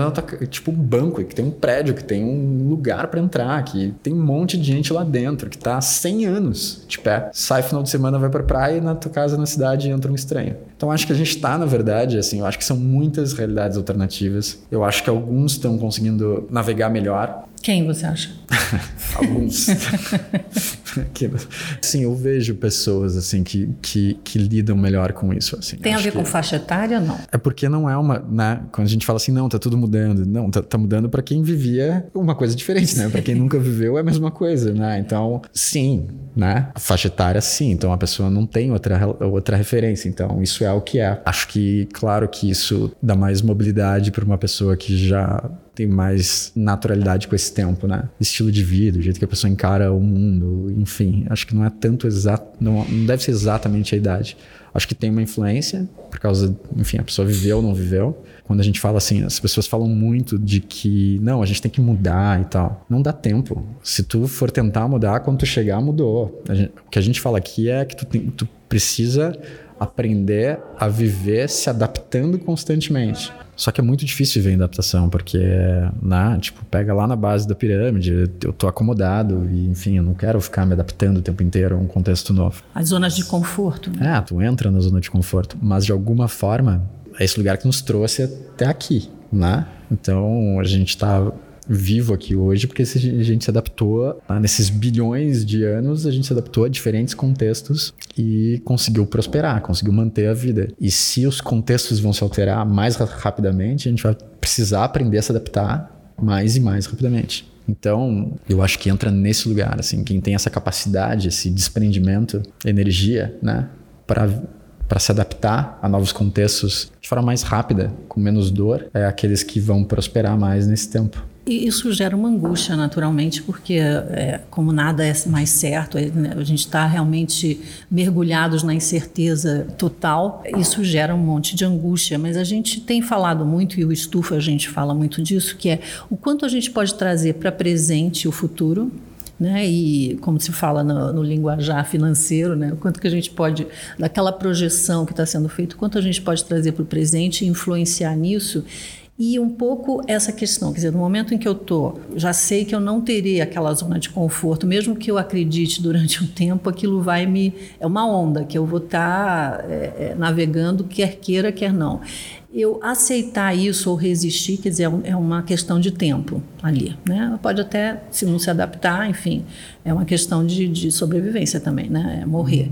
tipo um banco, que tem um prédio, que tem um lugar para entrar que tem um monte de gente lá dentro, que tá há 100 anos de pé. Sai final de semana, vai pra praia e na tua casa, na cidade, entra um estranho. Então acho que a gente tá, na verdade, assim, eu acho que são muitas realidades alternativas. Eu acho que alguns estão conseguindo navegar melhor. Quem você acha? [LAUGHS] Alguns. [LAUGHS] Sim, eu vejo pessoas assim que, que, que lidam melhor com isso. Assim. Tem a ver com faixa etária ou não? É porque não é uma. Né? Quando a gente fala assim, não, tá tudo mudando. Não, tá, tá mudando para quem vivia uma coisa diferente, né? Para quem nunca viveu é a mesma coisa, né? Então, sim, né? A faixa etária, sim. Então a pessoa não tem outra, outra referência. Então, isso é o que é. Acho que, claro que isso dá mais mobilidade para uma pessoa que já tem mais naturalidade com esse tempo, né? Estilo de vida, o jeito que a pessoa encara o mundo, enfim. Acho que não é tanto exato, não, não deve ser exatamente a idade. Acho que tem uma influência, por causa, enfim, a pessoa viveu ou não viveu. Quando a gente fala assim, as pessoas falam muito de que, não, a gente tem que mudar e tal. Não dá tempo. Se tu for tentar mudar, quando tu chegar, mudou. Gente, o que a gente fala aqui é que tu, tem, tu precisa aprender a viver se adaptando constantemente. Só que é muito difícil viver em adaptação, porque, né, tipo, pega lá na base da pirâmide, eu tô acomodado e, enfim, eu não quero ficar me adaptando o tempo inteiro a um contexto novo. As zonas de conforto, né? É, tu entra na zona de conforto, mas de alguma forma é esse lugar que nos trouxe até aqui, né? Então, a gente tá vivo aqui hoje porque a gente se adaptou nesses bilhões de anos a gente se adaptou a diferentes contextos e conseguiu prosperar conseguiu manter a vida e se os contextos vão se alterar mais rapidamente a gente vai precisar aprender a se adaptar mais e mais rapidamente então, eu acho que entra nesse lugar, assim, quem tem essa capacidade, esse desprendimento, energia, né, para para se adaptar a novos contextos de forma mais rápida, com menos dor, é aqueles que vão prosperar mais nesse tempo. E isso gera uma angústia, naturalmente, porque, é, como nada é mais certo, né, a gente está realmente mergulhados na incerteza total, isso gera um monte de angústia. Mas a gente tem falado muito, e o Estufa a gente fala muito disso, que é o quanto a gente pode trazer para presente o futuro, né? E como se fala no, no, linguajar financeiro, né? O quanto que a gente pode, daquela projeção que está sendo feita, quanto a gente pode trazer para o presente e influenciar nisso e um pouco essa questão, quer dizer, no momento em que eu estou, já sei que eu não terei aquela zona de conforto, mesmo que eu acredite durante um tempo, aquilo vai me. É uma onda que eu vou estar tá, é, é, navegando, quer queira, quer não. eu aceitar isso ou resistir, quer dizer, é, é uma questão de tempo ali, né? Pode até, se não se adaptar, enfim, é uma questão de, de sobrevivência também, né? É morrer.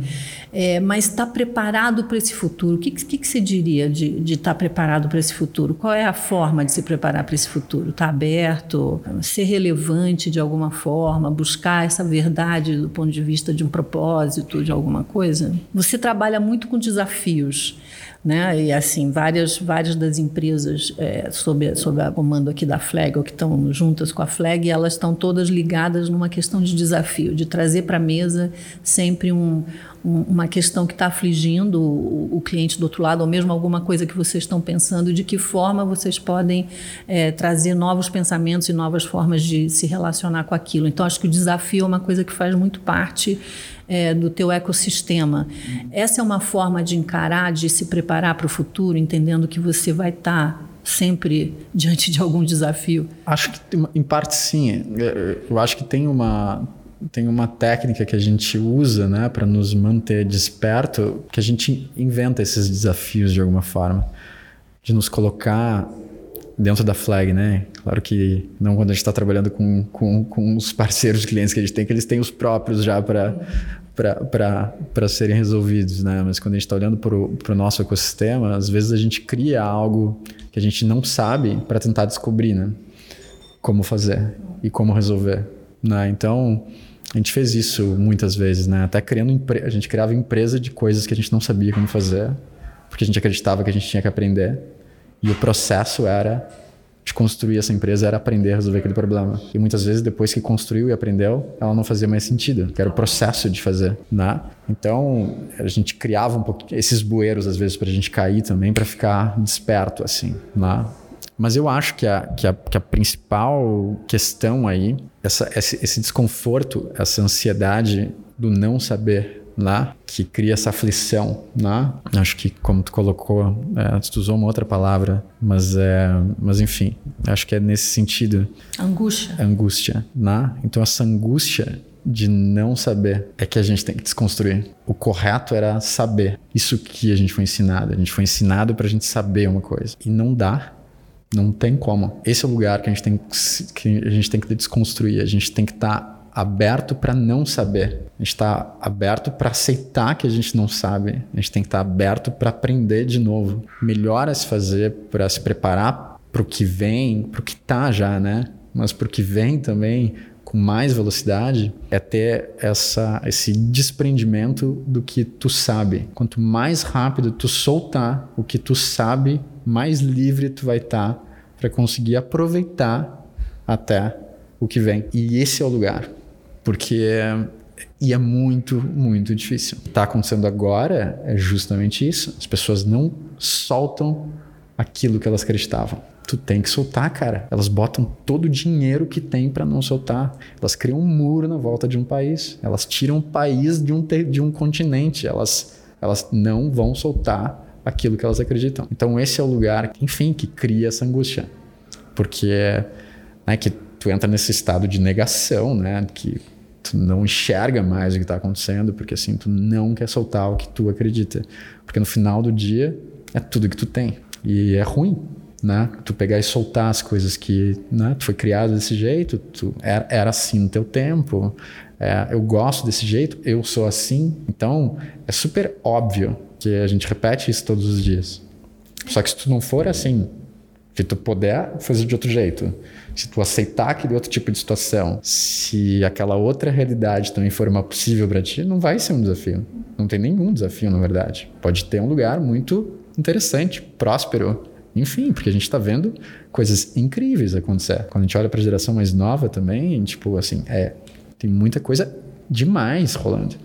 É, mas estar tá preparado para esse futuro, o que, que, que você diria de estar tá preparado para esse futuro? Qual é a forma de se preparar para esse futuro? Estar tá aberto, ser relevante de alguma forma, buscar essa verdade do ponto de vista de um propósito, de alguma coisa? Você trabalha muito com desafios né? E assim, várias, várias das empresas é, sob, sob a comando aqui da Flag, ou que estão juntas com a Flag, elas estão todas ligadas numa questão de desafio, de trazer para a mesa sempre um, um, uma questão que está afligindo o, o, cliente do outro lado, ou mesmo alguma coisa que vocês estão pensando, de que forma vocês podem é, trazer novos pensamentos e novas formas de se relacionar com aquilo. Então, acho que o desafio é uma coisa que faz muito parte é, do teu ecossistema. Essa é uma forma de encarar, de se preparar para o futuro, entendendo que você vai estar tá sempre diante de algum desafio? Acho que em parte sim. É, eu acho que tem uma tem uma técnica que a gente usa, né, para nos manter desperto, que a gente inventa esses desafios de alguma forma, de nos colocar dentro da flag, né? Claro que não quando a gente está trabalhando com, com, com os parceiros clientes que a gente tem, que eles têm os próprios já para serem resolvidos, né? Mas quando a gente está olhando para o nosso ecossistema, às vezes a gente cria algo que a gente não sabe para tentar descobrir, né? Como fazer e como resolver, né? Então a gente fez isso muitas vezes, né? Até criando a gente criava empresa de coisas que a gente não sabia como fazer, porque a gente acreditava que a gente tinha que aprender e o processo era de construir essa empresa era aprender a resolver aquele problema. E muitas vezes, depois que construiu e aprendeu, ela não fazia mais sentido, que era o processo de fazer, né? Então, a gente criava um pouco esses bueiros, às vezes, para a gente cair também, para ficar desperto, assim, né? Mas eu acho que a, que a, que a principal questão aí, essa, esse, esse desconforto, essa ansiedade do não saber né? que cria essa aflição, né? Acho que como tu colocou, é, tu usou uma outra palavra, mas é, mas enfim, acho que é nesse sentido. Angústia. Angústia, né? Então essa angústia de não saber é que a gente tem que desconstruir. O correto era saber. Isso que a gente foi ensinado. A gente foi ensinado para a gente saber uma coisa e não dá. Não tem como. Esse é o lugar que a gente tem que a gente tem que desconstruir. A gente tem que estar tá aberto para não saber. A gente está aberto para aceitar que a gente não sabe. A gente tem que estar tá aberto para aprender de novo. Melhor a se fazer para se preparar para o que vem, para o que está já, né? Mas para o que vem também com mais velocidade é ter essa, esse desprendimento do que tu sabe. Quanto mais rápido tu soltar o que tu sabe, mais livre tu vai estar tá para conseguir aproveitar até o que vem. E esse é o lugar porque e é muito, muito difícil. O que está acontecendo agora é justamente isso. As pessoas não soltam aquilo que elas acreditavam. Tu tem que soltar, cara. Elas botam todo o dinheiro que tem para não soltar. Elas criam um muro na volta de um país. Elas tiram um país de um, de um continente. Elas, elas não vão soltar aquilo que elas acreditam. Então esse é o lugar, enfim, que cria essa angústia. Porque né, que tu entra nesse estado de negação, né? Que tu não enxerga mais o que está acontecendo, porque assim, tu não quer soltar o que tu acredita. Porque no final do dia é tudo que tu tem. E é ruim, né? Tu pegar e soltar as coisas que, né? Tu foi criado desse jeito, tu era, era assim no teu tempo, é, eu gosto desse jeito, eu sou assim. Então, é super óbvio que a gente repete isso todos os dias. Só que se tu não for assim, se tu puder fazer de outro jeito, se tu aceitar aquele outro tipo de situação, se aquela outra realidade também for uma possível para ti, não vai ser um desafio. Não tem nenhum desafio, na verdade. Pode ter um lugar muito interessante, próspero, enfim, porque a gente está vendo coisas incríveis acontecer. Quando a gente olha para a geração mais nova também, tipo assim, é, tem muita coisa demais rolando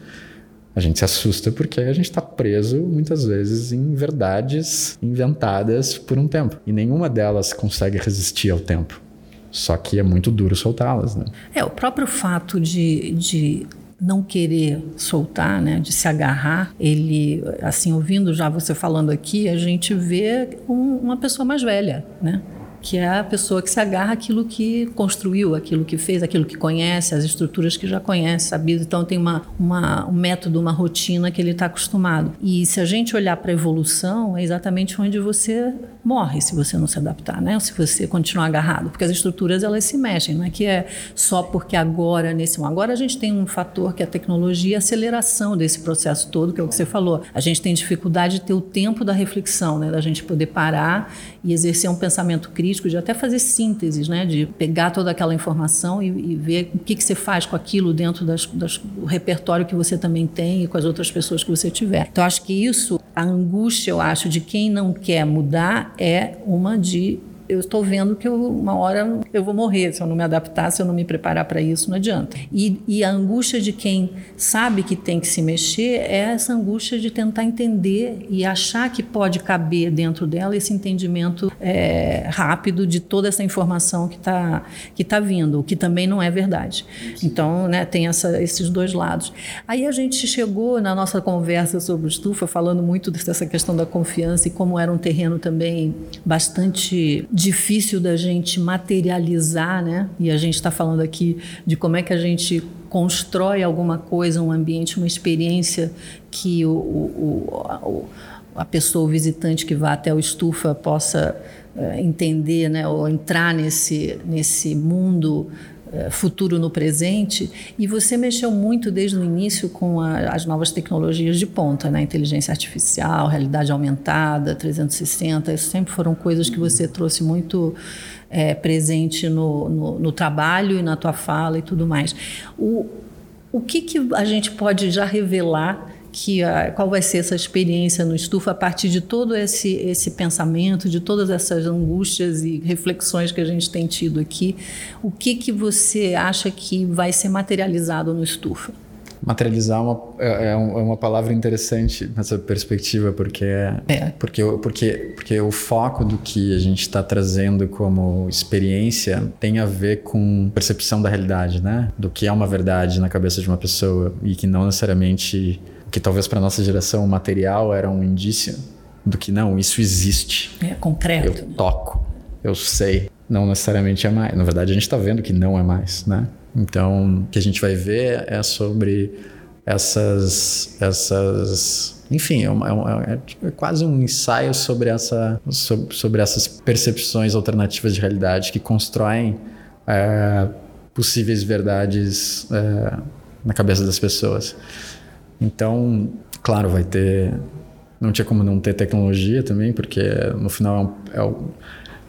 a gente se assusta porque a gente está preso muitas vezes em verdades inventadas por um tempo. E nenhuma delas consegue resistir ao tempo. Só que é muito duro soltá-las, né? É, o próprio fato de, de não querer soltar, né, de se agarrar, ele, assim, ouvindo já você falando aqui, a gente vê um, uma pessoa mais velha, né? Que é a pessoa que se agarra àquilo que construiu, aquilo que fez, aquilo que conhece, as estruturas que já conhece, sabido. Então tem uma, uma, um método, uma rotina que ele está acostumado. E se a gente olhar para a evolução, é exatamente onde você morre se você não se adaptar, né? Se você continuar agarrado, porque as estruturas elas se mexem, não é que é só porque agora nesse agora a gente tem um fator que é a tecnologia, a aceleração desse processo todo, que é o que você falou. A gente tem dificuldade de ter o tempo da reflexão, né? Da gente poder parar e exercer um pensamento crítico, de até fazer sínteses, né? De pegar toda aquela informação e, e ver o que, que você faz com aquilo dentro das, das, do repertório que você também tem e com as outras pessoas que você tiver. Então acho que isso, a angústia, eu acho, de quem não quer mudar é uma de eu estou vendo que eu, uma hora eu vou morrer se eu não me adaptar, se eu não me preparar para isso, não adianta. E, e, a angústia de quem sabe que tem que se mexer é essa angústia de tentar entender e achar que pode caber dentro dela esse entendimento é, rápido de toda essa informação que está que tá vindo, o que também não é verdade. Então, né, tem essa, esses dois lados. Aí a gente chegou na nossa conversa sobre estufa falando muito dessa questão da confiança e como era um terreno também bastante difícil da gente materializar, né? E a gente está falando aqui de como é que a gente constrói alguma coisa, um ambiente, uma experiência que o, o, o a pessoa, o visitante que vá até o estufa possa uh, entender, né? Ou entrar nesse, nesse mundo eh, futuro no presente e você mexeu muito desde o início com a, as novas tecnologias de ponta, né? inteligência artificial, realidade aumentada, 360, isso sempre foram coisas que você trouxe muito é, presente no, no, no, trabalho e na tua fala e tudo mais. O, o que, que a gente pode já revelar que a, qual vai ser essa experiência no estufa a partir de todo esse, esse pensamento, de todas essas angústias e reflexões que a gente tem tido aqui. O que, que você acha que vai ser materializado no estufa? Materializar uma, é, é, é uma palavra interessante nessa perspectiva, porque, é. porque, porque, porque o foco do que a gente está trazendo como experiência tem a ver com percepção da realidade, né? Do que é uma verdade na cabeça de uma pessoa e que não necessariamente que talvez para nossa geração o material era um indício do que não, isso existe. É concreto. Eu toco, eu sei. Não necessariamente é mais. Na verdade, a gente está vendo que não é mais, né? Então, o que a gente vai ver é sobre essas, essas enfim, é, uma, é, uma, é, quase um ensaio sobre, essa, sobre, sobre, essas percepções alternativas de realidade que constroem é, possíveis verdades é, na cabeça das pessoas. Então, claro, vai ter. Não tinha como não ter tecnologia também, porque no final é, um, é,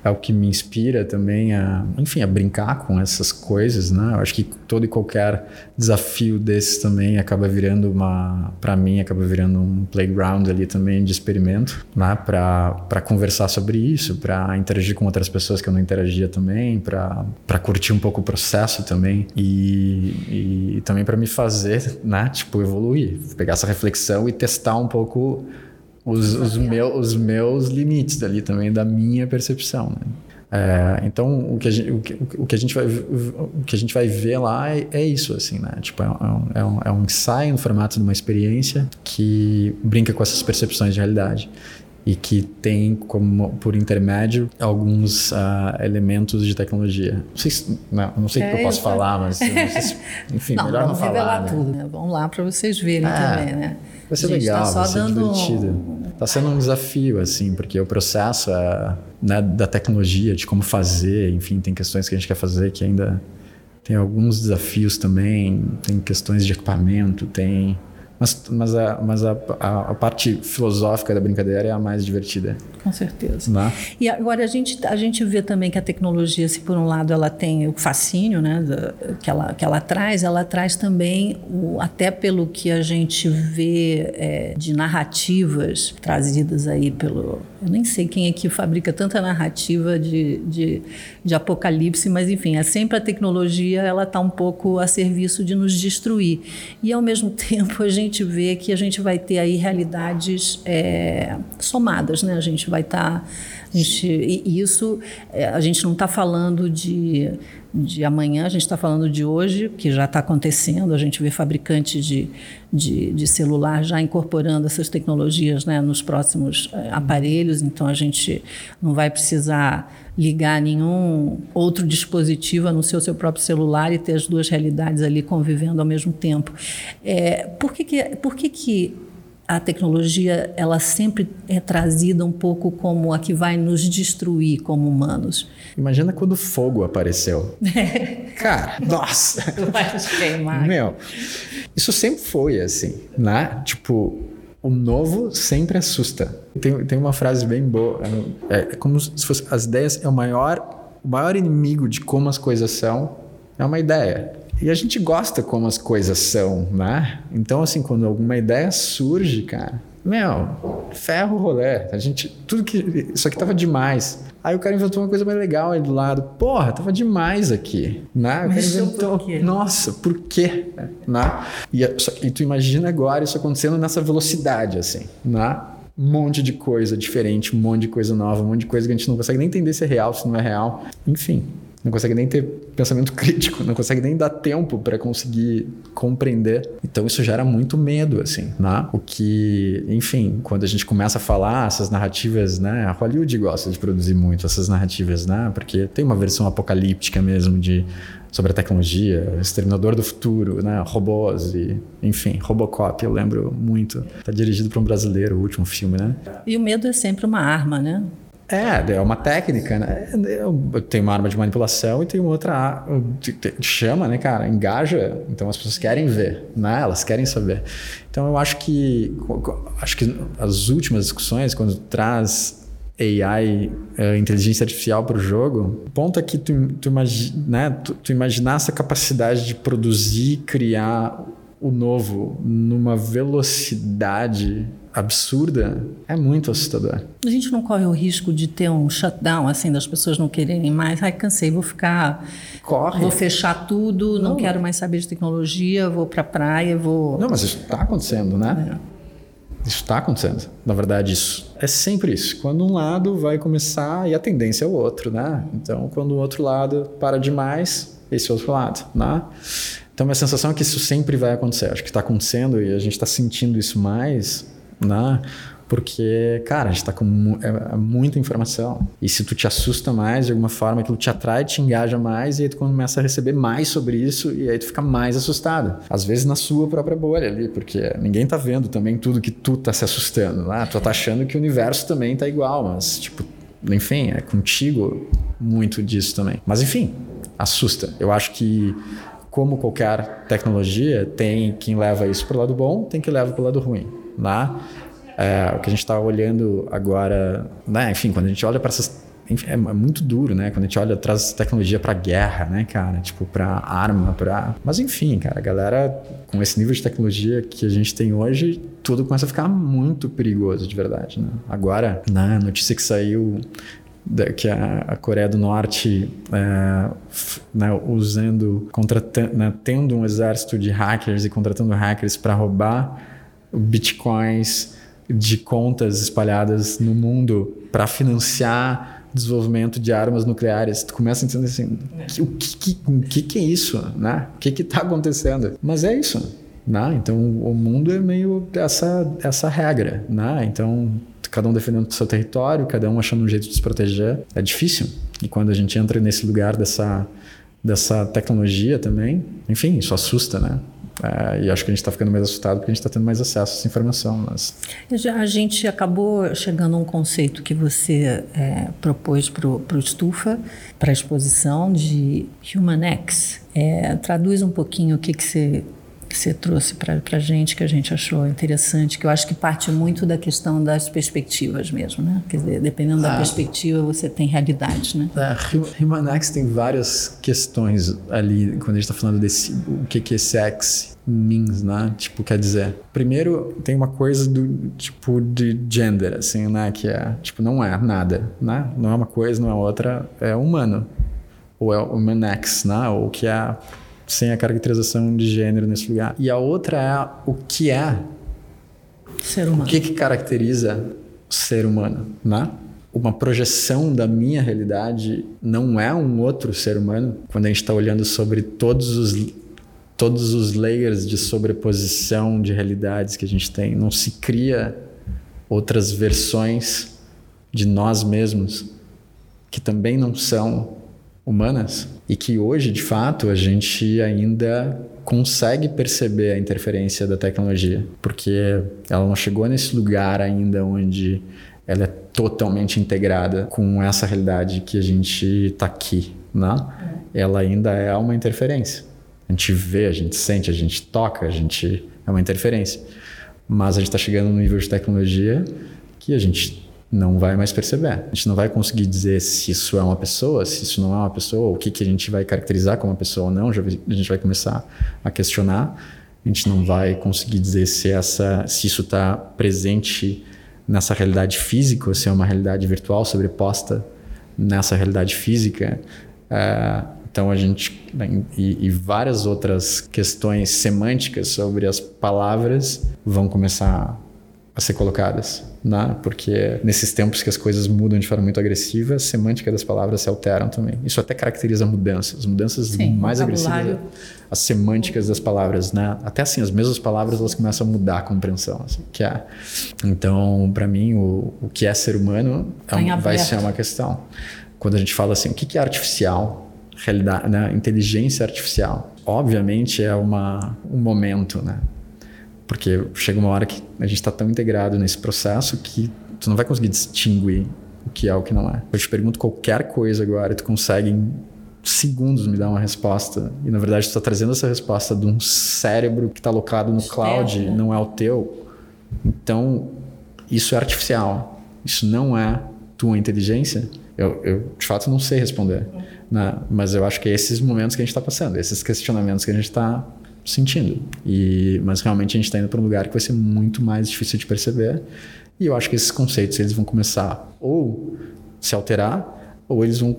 é o que me inspira também a, enfim, a brincar com essas coisas, né? Eu acho que todo e qualquer desafio desses também acaba virando uma, para mim, acaba virando um playground ali também de experimento, né? Para conversar sobre isso, para interagir com outras pessoas que eu não interagia também, para curtir um pouco o processo também e, e também para me fazer, né? Tipo, evoluir, pegar essa reflexão e testar um pouco os, os, meu, os meus limites ali também da minha percepção. Né? É, então o que, a gente, o, que, o que a gente vai o que a gente vai ver lá é, é isso assim né tipo é um, é, um, é um ensaio no formato de uma experiência que brinca com essas percepções de realidade e que tem como por intermédio alguns uh, elementos de tecnologia. Não sei, se, não, não sei o é, que eu posso falar, mas se, [LAUGHS] enfim, não, melhor não falar. Né? tudo. Né? Vamos lá para vocês verem é, também, né? Vai ser legal, tá vai ser dando... divertido. Tá sendo um desafio, assim, porque o processo é, né, da tecnologia, de como fazer, enfim, tem questões que a gente quer fazer que ainda tem alguns desafios também, tem questões de equipamento, tem mas, mas, a, mas a, a, a, parte filosófica da brincadeira é a mais divertida. Com certeza. Né? E agora a gente, a gente vê também que a tecnologia, se por um lado ela tem o fascínio né, que, ela, que ela traz, ela traz também, o, até pelo que a gente vê é, de narrativas trazidas aí pelo. Eu nem sei quem é que fabrica tanta narrativa de, de, de apocalipse, mas enfim, é sempre a tecnologia ela está um pouco a serviço de nos destruir. E ao mesmo [LAUGHS] tempo a gente gente vê que a gente vai ter aí realidades é, somadas, né? A gente vai estar tá e isso, é, a gente não está falando de, de amanhã, a gente está falando de hoje, que já está acontecendo. A gente vê fabricantes de, de, de, celular já incorporando essas tecnologias né, nos próximos é, aparelhos, então a gente não vai precisar ligar nenhum outro dispositivo a não ser o seu próprio celular e ter as duas realidades ali convivendo ao mesmo tempo. É, por que, que, por que, que a tecnologia ela sempre é trazida um pouco como a que vai nos destruir como humanos. Imagina quando o fogo apareceu. [LAUGHS] Cara, nossa! Vai nos queimar. Meu, isso sempre foi assim, né? Tipo, o novo sempre assusta. Tem, tem uma frase bem boa. É, é como se fosse as ideias é o maior, o maior inimigo de como as coisas são é uma ideia. E a gente gosta como as coisas são, né? Então, assim, quando alguma ideia surge, cara, meu, ferro o rolê. A gente, tudo que. Isso aqui tava demais. Aí o cara inventou uma coisa mais legal aí do lado. Porra, tava demais aqui. Né? O cara inventou. Por Nossa, por quê? Né? E, e tu imagina agora isso acontecendo nessa velocidade, assim, né? Um monte de coisa diferente, um monte de coisa nova, um monte de coisa que a gente não consegue nem entender se é real, se não é real. Enfim, não consegue nem ter pensamento [LAUGHS] crítico, não consegue nem dar tempo para conseguir compreender. Então isso gera muito medo, assim, né? O que, enfim, quando a gente começa a falar essas narrativas, né? A Hollywood gosta de produzir muito essas narrativas, né? Porque tem uma versão apocalíptica mesmo de sobre a tecnologia, Exterminador do Futuro, né? Robôs e, enfim, Robocop, eu lembro muito. Tá dirigido por um brasileiro, o último filme, né? E o medo é sempre uma arma, né? É, é uma técnica, né? Eu tenho uma arma de manipulação e tem outra chama, né, cara? Engaja, então as pessoas querem ver, né? Elas querem saber. Então eu acho que acho que as últimas discussões quando traz AI, é, inteligência artificial para o jogo, o ponto é que tu, tu, imagi, né, tu, tu imaginar essa capacidade de produzir, criar o novo numa velocidade absurda é muito assustador. A gente não corre o risco de ter um shutdown, assim, das pessoas não quererem mais. Ai, cansei, vou ficar. Corre. Vou fechar tudo, não, não quero mais saber de tecnologia, vou para a praia, vou. Não, mas isso está acontecendo, né? É. Isso está acontecendo. Na verdade, isso é sempre isso. Quando um lado vai começar e a tendência é o outro, né? Então, quando o outro lado para demais, esse outro lado, né? Então, minha sensação é que isso sempre vai acontecer. Acho que está acontecendo e a gente está sentindo isso mais né? Porque, cara, a gente tá com mu é, é, muita informação. E se tu te assusta mais, de alguma forma, aquilo te atrai, te engaja mais, e aí tu começa a receber mais sobre isso, e aí tu fica mais assustado. Às vezes na sua própria bolha ali, porque ninguém tá vendo também tudo que tu tá se assustando. Né? Tu tá achando que o universo também tá igual, mas, tipo, enfim, é contigo muito disso também. Mas, enfim, assusta. Eu acho que como qualquer tecnologia, tem quem leva isso para o lado bom, tem quem leva para o lado ruim né? É, o que a gente está olhando agora, né? Enfim, quando a gente olha para essas enfim, é, é muito duro, né? Quando a gente olha traz tecnologia para guerra, né, cara? Tipo para arma, para. Mas enfim, cara, a galera com esse nível de tecnologia que a gente tem hoje, tudo começa a ficar muito perigoso, de verdade, né? Agora, na notícia que saiu que a, a, Coreia do Norte é, né, usando, contratando, né, tendo um exército de hackers e contratando hackers para roubar bitcoins de contas espalhadas no mundo para financiar desenvolvimento de armas nucleares. Tu começa a entender assim, o que, que, que, é isso, né? O que está acontecendo? Mas é isso, né? Então o mundo é meio essa essa regra, né? Então cada um defendendo o seu território, cada um achando um jeito de se proteger. É difícil. E quando a gente entra nesse lugar dessa dessa tecnologia também, enfim, isso assusta, né? É, e acho que a gente está ficando mais assustado porque a gente está tendo mais acesso a essa informação. Mas... A gente acabou chegando a um conceito que você é, propôs para o Estufa, para a exposição de Human X. É, traduz um pouquinho o que, que você que você trouxe para a gente, que a gente achou interessante, que eu acho que parte muito da questão das perspectivas mesmo, né? Quer dizer, dependendo da ah. perspectiva, você tem realidades, né? É, Humanax tem várias questões ali, quando a gente está falando desse, o que, que é sex means, né? Tipo, quer dizer, primeiro tem uma coisa do tipo de gender, assim, né? Que é, tipo, não é nada, né? Não é uma coisa, não é outra, é humano. Ou é humanax, né? Ou que é sem a caracterização de gênero nesse lugar. E a outra é o que é ser humano. O que, que caracteriza o ser humano, né? uma projeção da minha realidade não é um outro ser humano. Quando a gente está olhando sobre todos os todos os layers de sobreposição de realidades que a gente tem, não se cria outras versões de nós mesmos que também não são humanas e que hoje, de fato, a gente ainda consegue perceber a interferência da tecnologia, porque ela não chegou nesse lugar ainda onde ela é totalmente integrada com essa realidade que a gente está aqui, né? Ela ainda é uma interferência. A gente vê, a gente sente, a gente toca, a gente é uma interferência. Mas a gente está chegando num nível de tecnologia que a gente não vai mais perceber. A gente não vai conseguir dizer se isso é uma pessoa, se isso não é uma pessoa, o que, que a gente vai caracterizar como uma pessoa ou não. Já, a gente vai começar a questionar. A gente não vai conseguir dizer se, essa, se isso está presente nessa realidade física ou se é uma realidade virtual sobreposta nessa realidade física. É, então a gente e, e, várias outras questões semânticas sobre as palavras vão começar a ser colocadas, né? Porque nesses tempos que as coisas mudam de forma muito agressiva, a semântica das palavras se alteram também. Isso até caracteriza mudanças, mudanças Sim, mais agressivas, as semânticas das palavras, né? Até assim, as mesmas palavras elas começam a mudar a compreensão, assim, que é. Então, para mim, o, o que é ser humano é um, vai ser uma questão. Quando a gente fala assim, o que é artificial? Realidade, né? inteligência artificial. Obviamente é uma, um momento, né? Porque chega uma hora que a gente está tão integrado nesse processo que tu não vai conseguir distinguir o que é o que não é. Eu te pergunto qualquer coisa agora, tu consegue em segundos me dar uma resposta. E na verdade tu está trazendo essa resposta de um cérebro que está alocado no cloud, né? não é o teu. Então, isso é artificial. Isso não é tua inteligência. Eu, eu de fato não sei responder. Né? Mas eu acho que é esses momentos que a gente está passando, esses questionamentos que a gente está sentindo. E, mas realmente a gente está indo para um lugar que vai ser muito mais difícil de perceber. E eu acho que esses conceitos eles vão começar ou se alterar ou eles vão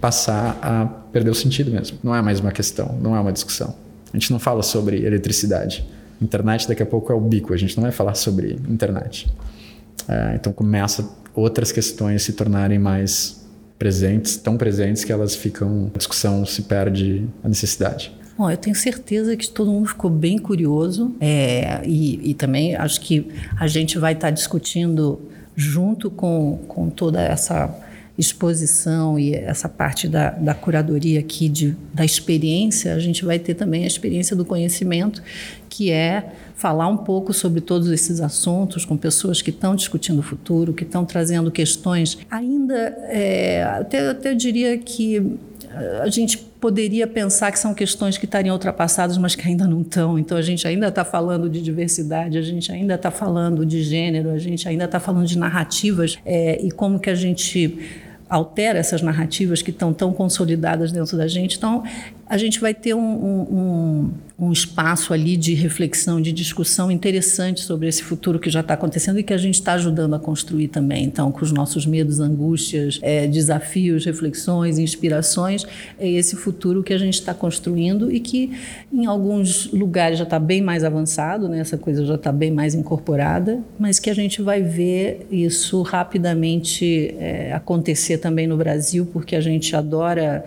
passar a perder o sentido mesmo. Não é mais uma questão, não é uma discussão. A gente não fala sobre eletricidade. Internet daqui a pouco é o bico. A gente não vai falar sobre internet. É, então começa outras questões se tornarem mais presentes, tão presentes que elas ficam, a discussão se perde a necessidade. Bom, eu tenho certeza que todo mundo ficou bem curioso é, e, e, também acho que a gente vai estar discutindo junto com, com toda essa exposição e essa parte da, da curadoria aqui de, da experiência, a gente vai ter também a experiência do conhecimento, que é falar um pouco sobre todos esses assuntos com pessoas que estão discutindo o futuro, que estão trazendo questões. Ainda, é, até, até eu diria que a gente poderia pensar que são questões que estariam ultrapassadas, mas que ainda não estão. Então a gente ainda está falando de diversidade, a gente ainda está falando de gênero, a gente ainda está falando de narrativas é, e como que a gente altera essas narrativas que estão tão consolidadas dentro da gente. Então, a gente vai ter um, um, um, espaço ali de reflexão, de discussão interessante sobre esse futuro que já está acontecendo e que a gente está ajudando a construir também. Então, com os nossos medos, angústias, é, desafios, reflexões, inspirações, é esse futuro que a gente está construindo e que em alguns lugares já está bem mais avançado, né? essa coisa já está bem mais incorporada, mas que a gente vai ver isso rapidamente é, acontecer também no Brasil, porque a gente adora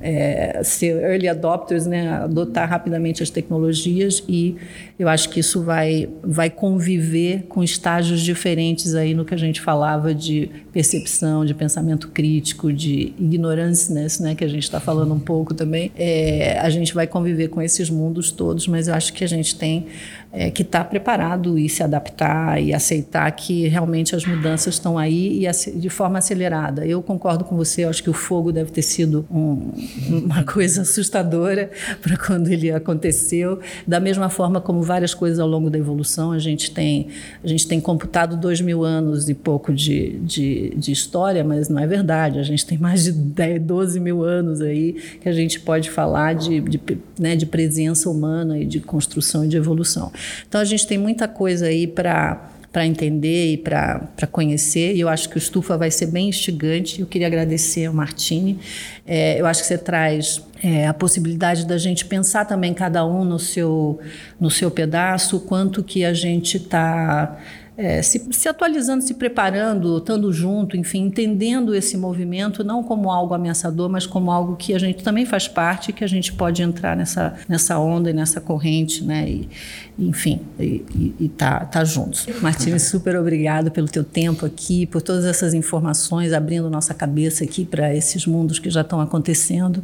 é, ser early adopters, né, adotar rapidamente as tecnologias e eu acho que isso vai, vai conviver com estágios diferentes aí no que a gente falava de percepção, de pensamento crítico, de ignorância, né, que a gente está falando um pouco também. É, a gente vai conviver com esses mundos todos, mas eu acho que a gente tem é, que estar tá preparado e se adaptar e aceitar que realmente as mudanças estão aí e de forma acelerada. Eu concordo com você, acho que o fogo deve ter sido um, uma [LAUGHS] coisa assustadora para quando ele aconteceu. Da mesma forma como várias coisas ao longo da evolução, a gente tem, a gente tem computado dois mil anos e pouco de, de, de história, mas não é verdade. A gente tem mais de 10, 12 mil anos aí que a gente pode falar de, de, né, de presença humana e de construção e de evolução. Então a gente tem muita coisa aí para para entender e para conhecer. E eu acho que o Estufa vai ser bem instigante. Eu queria agradecer ao Martini. É, eu acho que você traz é, a possibilidade da gente pensar também cada um no seu, no seu pedaço, o quanto que a gente está é, se, se atualizando, se preparando, estando junto, enfim, entendendo esse movimento não como algo ameaçador, mas como algo que a gente também faz parte, que a gente pode entrar nessa, nessa onda e nessa corrente, né? E, enfim, e, e, tá, tá juntos. Martins, super obrigado pelo teu tempo aqui, por todas essas informações, abrindo nossa cabeça aqui para esses mundos que já estão acontecendo.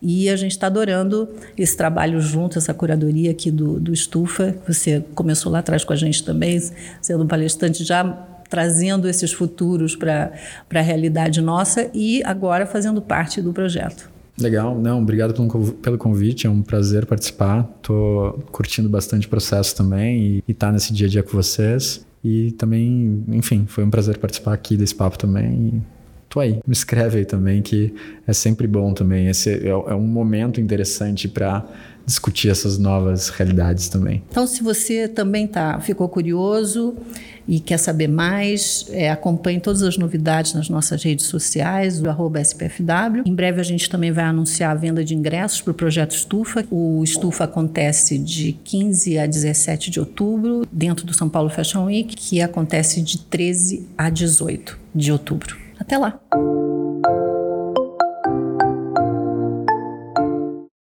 E a gente está adorando esse trabalho junto, essa curadoria aqui do, do Estufa. Você começou lá atrás com a gente também, sendo um palestrante já trazendo esses futuros para a realidade nossa e agora fazendo parte do projeto. Legal, não, obrigado pelo, convite, é um prazer participar. Tô curtindo bastante o processo também e estar tá nesse dia a dia com vocês. E também, enfim, foi um prazer participar aqui desse papo também. Tô aí, me escreve aí também, que é sempre bom também. Esse é, é um momento interessante para discutir essas novas realidades também. Então, se você também tá, ficou curioso e quer saber mais, é, acompanhe todas as novidades nas nossas redes sociais, o arroba SPFW. Em breve a gente também vai anunciar a venda de ingressos para o projeto Estufa. O Estufa acontece de 15 a 17 de outubro, dentro do São Paulo Fashion Week, que acontece de 13 a 18 de outubro. Até lá!